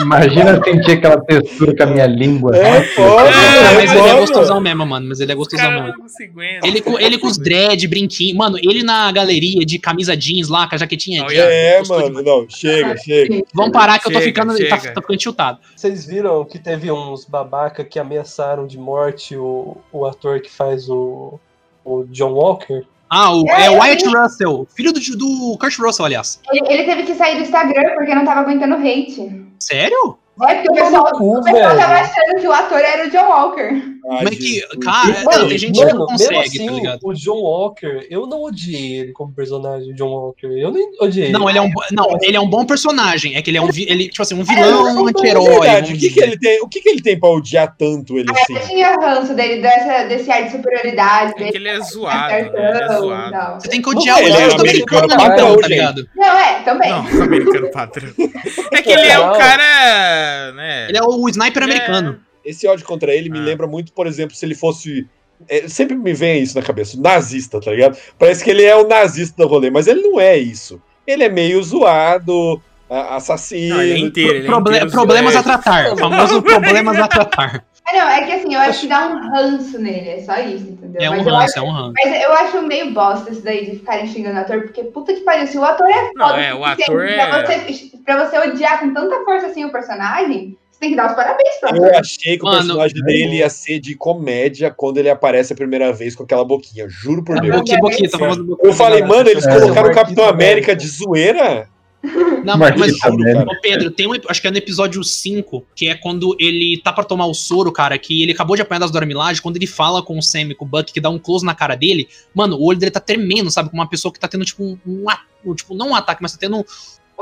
Imagina sentir aquela textura com a minha língua. É foda, Ah, é mas ele é foda. gostosão mesmo, mano. Mas ele é Os gostosão caras mesmo. Ele, com- ele com os dread, brinquinho. Mano, ele na galeria de camisa jeans lá, com a jaquetinha Não. É, mano, demais. não, chega, chega. Vamos parar que eu tô Chega, ficando, tá, chega. tá ficando tiltado. Vocês viram que teve uns babaca que ameaçaram de morte o, o ator que faz o, o John Walker? Ah, o, É, é Wyatt vi. Russell, filho do, do Kurt Russell, aliás. Ele, ele teve que sair do Instagram porque não tava aguentando hate. Sério? É porque o pessoal, o pessoal tava achando que o ator era o John Walker. Mas é que, cara, Mano, tem gente que não mano, consegue, mesmo assim, tá ligado? o John Walker, eu não odiei ele como personagem, o John Walker. Eu nem odiei. Não, ele é um, não, ele é um bom personagem. É que ele é um, ele, tipo assim, um É, vilão, um Na anti-herói. o que, que ele tem, o que, que ele tem pra odiar tanto ele assim? Eu tinha ranço dele, dessa, desse ar de superioridade. É que ele é zoado, né? Ele é zoado. Você tem que odiar o ele é resto do americano padrão, tá ligado? Não, é, também. Não, americano padrão. <laughs> É que ele é um cara, né? Ele é o sniper Ele é- americano. Esse ódio contra ele me Ah. lembra muito, por exemplo, se ele fosse. é, sempre me vem isso na cabeça, nazista, tá ligado? Parece que ele é o nazista do rolê, mas ele não é isso. Ele é meio zoado, a- assassino. Não, ele é inteiro, ele é Proble- inteiro problemas a zoado. tratar. Famoso problemas a tratar. <laughs> É, não, é que assim, eu acho que dá um ranço nele, é só isso, entendeu? É um Mas ranço, acho- é um ranço. Mas eu acho meio bosta isso daí de ficarem xingando o ator, porque puta que pariu, se o ator é Não, foda é, o ator pra é- Você, pra você odiar com tanta força assim o personagem, tem que dar os parabéns pro Eu achei que o Mano, personagem dele ia ser de comédia quando ele aparece a primeira vez com aquela boquinha. Juro por Deus. Boquinha, boquinha, tá boquinha. Eu falei, mano, eles É, colocaram o Capitão América de zoeira? Não, mas, ô Pedro, tem um, acho que é no episódio 5, que é quando ele tá pra tomar o soro, cara, que ele acabou de apanhar das Dora Milaje, quando ele fala com o Sam e com o Buck, que dá um close na cara dele, mano, o olho dele tá tremendo, sabe? Como uma pessoa que tá tendo, tipo, um, um um, tipo, não um ataque, mas tá tendo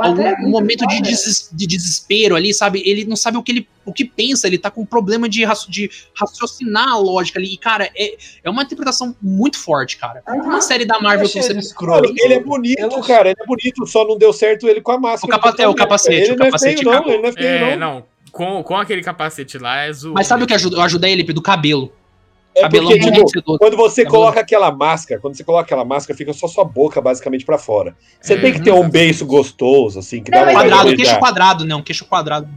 algum é momento de, deses- de desespero ali, sabe? Ele não sabe o que ele o que pensa, ele tá com um problema de, raci- de raciocinar a lógica ali. E, cara, é, é uma interpretação muito forte, cara. Uma série da Eu Marvel que você. ele escroto. Mano, ele é bonito, Eu cara. Ele é bonito, só não deu certo ele com a máscara. O capa- é, o capacete, Ele o não é capacete feio, não. Ele não é feio, É, não. não. Com, com aquele capacete lá é zoado. Mas sabe o que ajuda, ajuda ele, do cabelo? É porque, tipo, quando você Cabelo- coloca aquela máscara, quando você coloca aquela máscara, fica só sua boca basicamente pra fora. Você É. tem que ter um beiço gostoso, assim, que Não, dá uma Quadrado, queixo quadrado, não, queixo quadrado.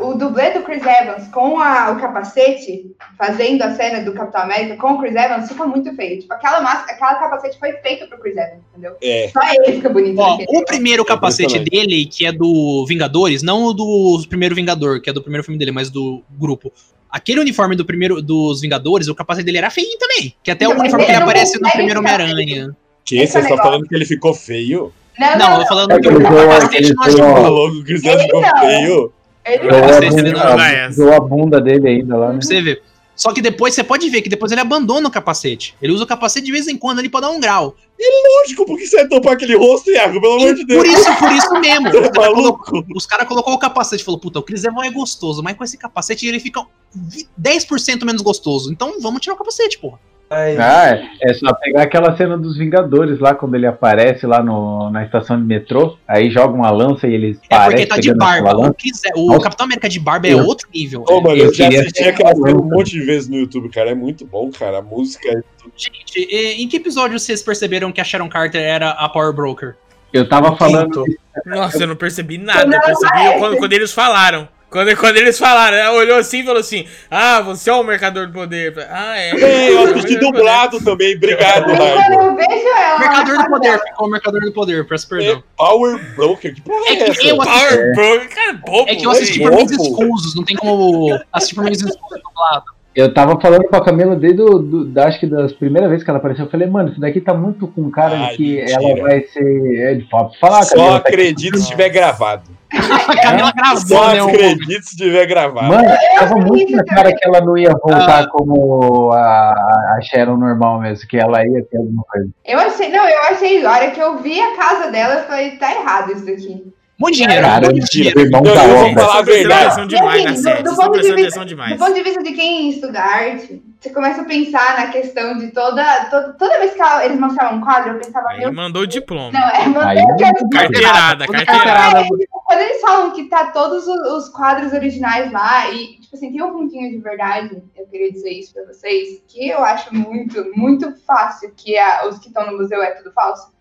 O dublê do Chris Evans com a- o capacete, fazendo a cena do Capitão América com o Chris Evans, fica muito feio. Tipo, aquela, máscara, aquela capacete foi feita pro Chris Evans, entendeu? É. Só ele fica bonito. Ó, o primeiro capacete impressionante. dele, que é do Vingadores, não o do primeiro Vingador, que é do primeiro filme dele, mas do grupo. Aquele uniforme do primeiro dos Vingadores, o capacete dele era feio também. Que até Não, o uniforme que ele ele não aparece no primeiro Homem-Aranha. Que? Esse Você é tá negócio. falando que ele ficou feio? Não, Não, não, eu tô falando É que que o ele capacete ele não ajudou. Falou que o Cristiano Ele ficou não. feio. ele Capacete, ele bunda- não- não é essa. zoou a bunda dele ainda lá, né? Pra você ver. Só que depois você pode ver que depois ele abandona o capacete. Ele usa o capacete de vez em quando ali pra dar um grau. Lógico, por que você vai tampar aquele rosto, Iago? Pelo amor de Deus. Por isso, por isso mesmo. <laughs> Os é caras colocou, cara colocou o capacete e falou: Puta, o Chris Evans é gostoso, mas com esse capacete ele fica 10% menos gostoso. Então vamos tirar o capacete, porra. Ai, Ah, é, é só pegar aquela cena dos Vingadores lá, quando ele aparece lá no, na estação de metrô, aí joga uma lança e ele É porque tá de barba. O. Chris- o Nossa. Capitão América de barba é Eu- outro nível. Ô, mano, eu, Eu já assisti aquela cena um monte de vezes no YouTube, cara. É muito bom, cara. A música é Gente, e- em que episódio vocês perceberam que a Sharon Carter era a Power Broker? Eu tava falando. Nossa, eu não percebi nada. Eu percebi aparece. quando, quando eles falaram. Quando, quando eles falaram, ela olhou assim e falou assim: Ah, você é o mercador do poder. Ah, é. É, eu é assisti dublado também. Obrigado, ela. Mercador do Poder, fala, ficou o Mercador do Poder, peço perdão. É Power Broker. Que porra é, É que essa? eu poder. assisti, Power Bro, cara, bobo. é que eu assisti por meios Bobo. escusos, não tem como assistir por meios escusos dublado. Eu tava falando com a Camila desde o, do, da, acho que das primeiras vezes que ela apareceu. Eu falei, mano, isso daqui tá muito com cara Ai, de que mentira. ela vai ser. É de fato. Falar, Só Camila, tá aqui. acredito se tiver gravado. A Camila gravou, Só né? o- acredito se tiver gravado. Mano, tava muito na cara que ela não ia voltar como a, a Sharon normal mesmo, que ela ia ter alguma coisa. Eu achei, não, eu achei, a hora que eu vi a casa dela, eu falei, tá errado isso daqui. Muito dinheiro, Cara, muito dinheiro. Irmão Não, da eu vou falar a verdade. demais assim, série. do, ponto de vista, atenção do demais. ponto de vista de quem estuda arte, você começa a pensar na questão de toda. Toda, toda vez que eles mostravam um quadro, eu pensava, Aí meu. mandou o diploma. Não, é, Aí- eu quero Carteirada, Toda carteirada. Quando eles falam que tá todos os, os quadros originais lá, e, tipo assim, tem um pontinho de verdade, eu queria dizer isso pra vocês, que eu acho muito, muito fácil que a- os que estão no museu é tudo falso.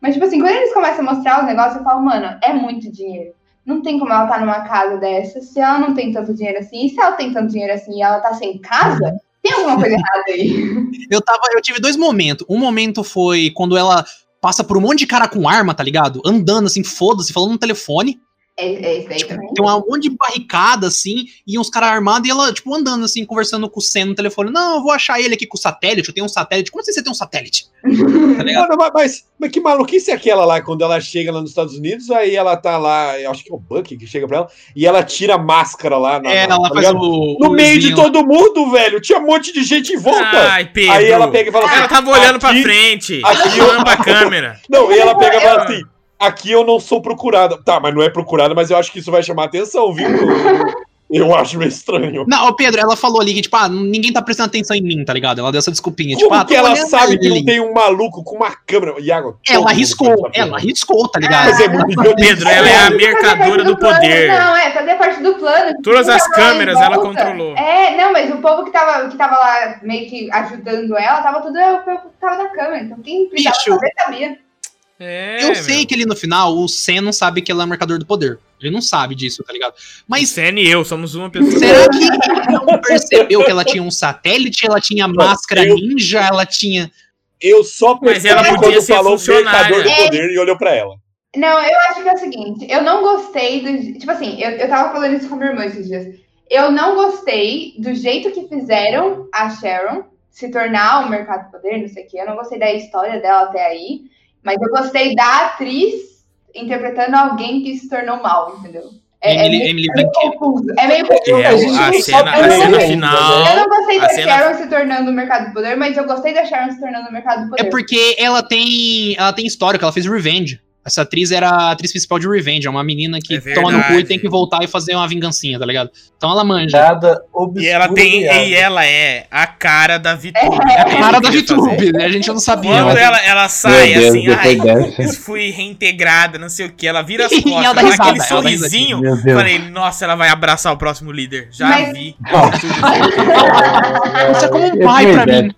Mas, tipo assim, quando eles começam a mostrar os negócios, eu falo, mano, é muito dinheiro. Não tem como ela tá numa casa dessa se ela não tem tanto dinheiro assim. E se ela tem tanto dinheiro assim e ela tá sem casa, tem alguma coisa errada aí. <laughs> Eu, tava, eu tive dois momentos. Um momento foi quando ela passa por um monte de cara com arma, tá ligado? Andando assim, foda-se, falando no telefone. É, é isso aí Tipo, tem um monte de barricada, assim, e uns caras armados, e ela, tipo, andando, assim, conversando com o Sen no telefone. Não, eu vou achar ele aqui com o satélite, eu tenho um satélite. Como assim você tem um satélite? <laughs> Tá? Mano, mas, mas, mas que maluquice é aquela lá, quando ela chega lá nos Estados Unidos, aí ela tá lá, eu acho que é o Bucky que chega pra ela, e ela tira a máscara lá. Na, É, na- ela tá faz ligado? o. No o meio de todo mundo, velho, tinha um monte de gente em volta. Ai, Pedro. aí ela pega e fala assim, Ela tava olhando pra aqui- frente. aqui olhando pra câmera. Não, e ela pega e fala assim: aqui eu não sou procurada. Tá, mas não é procurada, mas eu acho que isso vai chamar atenção, viu? Eu, <laughs> eu acho meio estranho. Não, Pedro, ela falou ali que, tipo, ah, ninguém tá prestando atenção em mim, tá ligado? Ela deu essa desculpinha. Como tipo, ah, que ela sabe que não tem um maluco com uma câmera? Iago, Ela arriscou, essa ela arriscou, tá ligado? Mas é muito Pedro, ela é a mercadora parte do plano. poder. Não, é, fazer parte do plano. Todas as em câmeras ela controlou. É, não, mas o povo que tava, que tava lá meio que ajudando ela, tava tudo, que tava na câmera. Então quem precisava Bicho. saber sabia. É, Eu sei que ali no final o Sen não sabe que ela é o mercador do poder. Ele não sabe disso, tá ligado? Mas Senna e eu somos uma pessoa. será que ele não percebeu que ela tinha um satélite, ela tinha máscara eu- ninja, ela tinha. Eu só Mas ela percebi podia quando ser falou mercador do poder e olhou pra ela. Não, eu acho que é o seguinte, eu não gostei do. Tipo assim, eu, eu tava falando isso com a minha irmã esses dias. Eu não gostei do jeito que fizeram a Sharon se tornar o mercado do poder, não sei o quê. Eu não gostei da história dela até aí. Mas eu gostei da atriz interpretando alguém que se tornou mal, entendeu? É, é Emily, meio, Emily é meio confuso. É meio confuso. É, A cena, a cena final. Eu não gostei a da cena- Sharon se tornando o mercado do poder, mas eu gostei da Sharon se tornando o mercado do poder. É porque ela tem. Ela tem história, que ela fez Revenge. Essa atriz era a atriz principal de Revenge, é uma menina que É toma no cu e tem que voltar e fazer uma vingancinha, tá ligado? Então ela manja. Nada. E ela tem. E ela é a cara da <laughs> VTube. É a cara da VTube, né? A gente não sabia. Quando mas- ela, ela sai Deus, assim, ai, fui reintegrada, não sei o que, ela vira as <laughs> costas, ela dá risada, aquele sorrisinho. Falei, nossa, ela vai abraçar o próximo líder. Já Mas- vi. <laughs> Você é como um pai pra mim.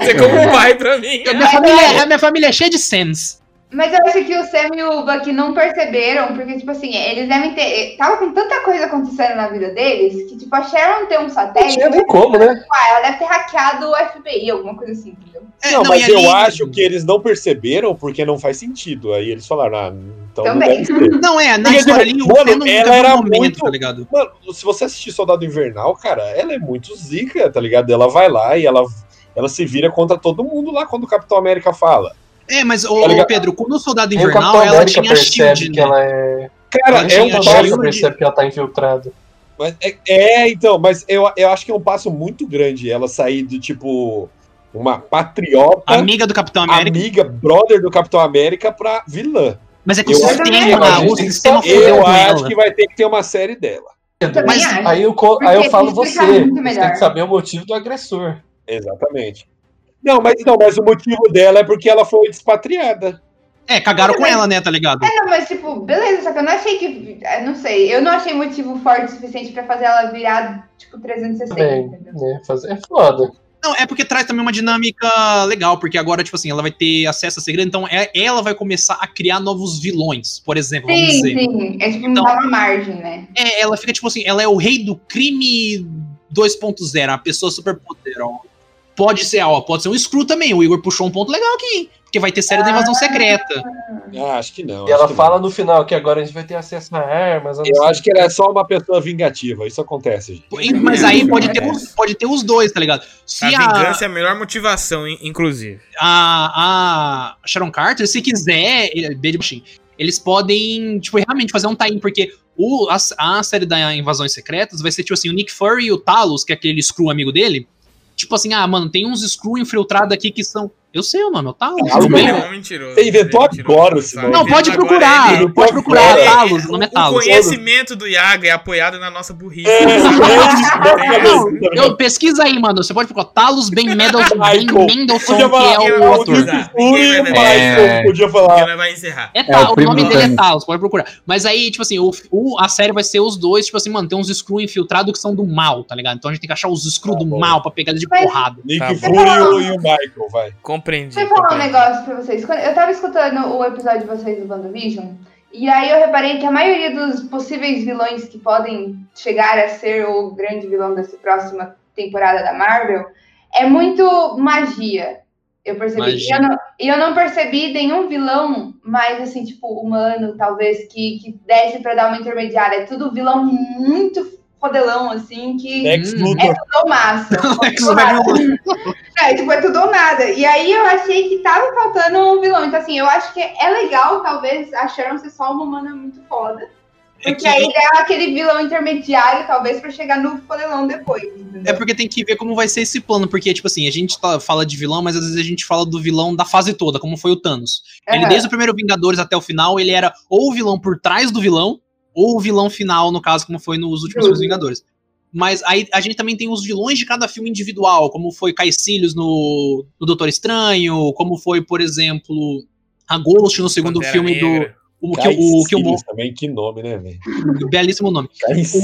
Você é como um pai pra mim. A minha, família, a minha família é cheia de Sans. Mas eu acho que o Sam e o Buck não perceberam, porque, tipo assim, eles devem ter. Tava com tanta coisa acontecendo na vida deles que, tipo, a Sharon ter um Não satélite. tinha nem como, né? Ah, ela deve ter hackeado o FBI, alguma coisa assim, entendeu? É, não, mas e eu ali- acho que eles não perceberam porque não faz sentido. Aí eles falaram, ah, então Também. não. Não, é, na Porque, história tipo, ali, o mano, não ela era um momento, muito- tá ligado? Mano, se você assistir Soldado Invernal, cara, ela é muito zica, tá ligado? Ela vai lá e ela, ela se vira contra todo mundo lá quando o Capitão América fala. É, mas, ô, Tá? Pedro, quando o Soldado o Invernal, ela tinha percebe shield, que né? ela é. Cara, Ela é um O passo. Percebe que ela tá infiltrada. Mas é, é, então, mas eu, eu acho que é um passo muito grande ela sair do tipo uma patriota, Amiga do Capitão América. amiga, brother do Capitão América pra vilã. Mas é que Eu o acho que- sistema, a gente o sistema Eu acho que vai ter que ter uma série dela. Mas. Aí eu, aí eu falo você. Você tem que saber o motivo do agressor. Exatamente. Não, mas não, mas o motivo dela é porque ela foi despatriada. É, cagaram com ela, né, tá ligado? É, não, mas tipo, beleza, só que eu não achei que. eu Não sei, eu não achei motivo forte o suficiente pra fazer ela virar, tipo, 360, Também, entendeu? né? Fazer- É foda. Não, é porque traz também uma dinâmica legal, porque agora, tipo assim, ela vai ter acesso a segredo, então é- ela vai começar a criar novos vilões, por exemplo, vamos Sim, dizer. sim. É tipo, Então- dá uma margem, né? É, ela fica tipo assim, ela é o rei do crime 2.0, a pessoa super poderosa. Pode ser, ó, pode ser um Screw também. O Igor puxou um ponto legal aqui, hein? Porque vai ter série da invasão secreta. Ah, acho que não. E ela fala no final que agora a gente vai ter acesso a armas. não não. Eu acho que ela é só uma pessoa vingativa. Isso acontece, gente. Mas aí pode ter, os, pode ter os dois, tá ligado? Se A a, vingança é a melhor motivação, in- inclusive. a, a Sharon Carter, se quiser, baixinho, eles podem, tipo, realmente fazer um tie-in, porque o, a, a série da Invasões Secretas vai ser, tipo assim, o Nick Fury e o Talos, que é aquele Screw amigo dele, tipo assim, ah, mano, tem uns Screw infiltrados aqui que são... Eu sei o nome, é o Talos. Bem? Ele é um mentiroso. Você inventou ele agora esse nome. Não, pode procurar, ele- pode procurar, Ele- Talos, o nome é o Talos. conhecimento do Iaga é apoiado na nossa burrice. É, é Não, eu pesquisa aí, mano. Você pode procurar Talos Ben Mendelsohn, Ben Podia que falar, é o É. podia falar. nós vai encerrar. É, Talos, o o, nome dele é. Talos, pode procurar. Mas aí, tipo assim, o, o- a série vai ser os dois, tipo assim, mano, tem uns Screw infiltrados que são do mal, tá ligado? Então a gente tem que achar os Screw Tá do mal pra pegar eles de porrada. Nick Tá Fury e o- e o Michael, vai. Compreendi. Deixa eu falar um negócio pra vocês. Quando eu tava escutando o episódio de vocês do WandaVision, e aí eu reparei que a maioria dos possíveis vilões que podem chegar a ser o grande vilão dessa próxima temporada da Marvel é muito magia. Eu percebi. E eu, não, e eu não percebi nenhum vilão mais, assim, tipo, humano, talvez, que, que desse pra dar uma intermediária. É tudo vilão muito fodelão, assim, que Lex Hum, Luthor. tudo massa. <laughs> Lex ou nada. Luthor. <laughs> É, tipo, é tudo ou nada. E aí eu achei que tava faltando um vilão. Então, assim, eu acho que é legal, talvez, a Sharon ser só uma humana muito foda. É Porque que- aí dá aquele vilão intermediário, talvez, pra chegar no fodelão depois. Entendeu? É porque tem que ver como vai ser esse plano, porque, tipo assim, a gente tá- fala de vilão, mas às vezes a gente fala do vilão da fase toda, como foi o Thanos. Ele, Aham. desde o primeiro Vingadores até o final, ele era ou o vilão por trás do vilão, ou o vilão final, no caso, como foi nos últimos filmes Vingadores. Mas aí a gente também tem os vilões de cada filme individual, como foi Caecilius no, no Doutor Estranho, como foi, por exemplo, a Ghost no segundo Pantera filme Negra. O, que, o, que o, também, que nome, né, velho? <laughs> belíssimo nome. Essa?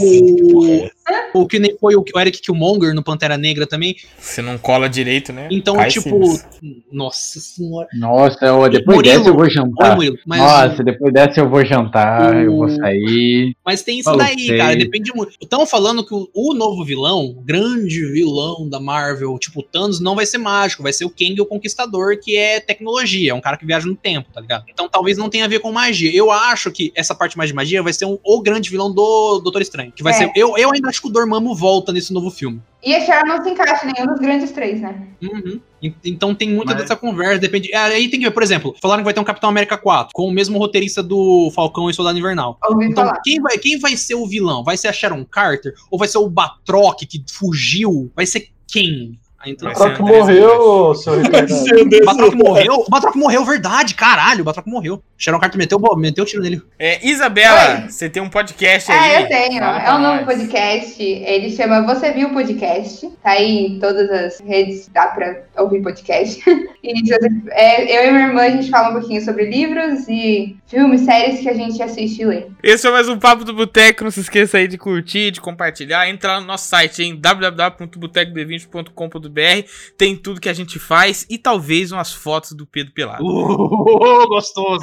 O que nem foi o o Eric Killmonger no Pantera Negra também. Você não cola direito, né? Então, Cai tipo, Sims. nossa senhora. Nossa, ó, depois Murilo, dessa eu vou Oi, jantar. Murilo, mas, Nossa, depois dessa eu vou jantar, eu vou O- sair. mas tem isso daí, você. cara. Depende muito. Estão falando que o, o novo vilão, o grande vilão da Marvel, tipo o Thanos, não vai ser mágico, vai ser o Kang o Conquistador, que é tecnologia, é um cara que viaja no tempo, tá ligado? Então talvez não tenha a ver com magia. Eu acho que essa parte mais de magia vai ser um- o grande vilão do Doutor Estranho. Que vai É. ser. Eu, eu ainda acho que o Dormammu volta nesse novo filme. E a Sharon não se encaixa em nenhum dos grandes três, né? Uhum. En- Então tem muita Mas- dessa conversa, depende. é, Aí tem que ver, por exemplo, falaram que vai ter um Capitão América 4, com o mesmo roteirista do Falcão e Soldado Invernal. Então, falar. quem vai, quem vai ser o vilão? Vai ser a Sharon Carter? Ou vai ser o Batroc que fugiu? Vai ser quem? Então, que Andrés morreu, seu retardado. o Batroc morreu? O Batroc morreu, verdade, caralho. O Batroc morreu. Sharon Carter meteu, meteu o tiro nele. É, Isabela, você tem um podcast aí. É, eu tenho. Fala É um novo podcast. Ele chama Você Viu Podcast. Tá aí em todas as redes, dá pra ouvir podcast. <laughs> E é, eu e minha irmã, a gente fala um pouquinho sobre livros e filmes, séries que a gente assiste e lê. Esse foi mais um Papo do Boteco. Não se esqueça aí de curtir, de compartilhar. Entra lá no nosso site em www.botecob20.com.br. Tem tudo que a gente faz e talvez umas fotos do Pedro Pelado. <laughs> Uh, gostoso.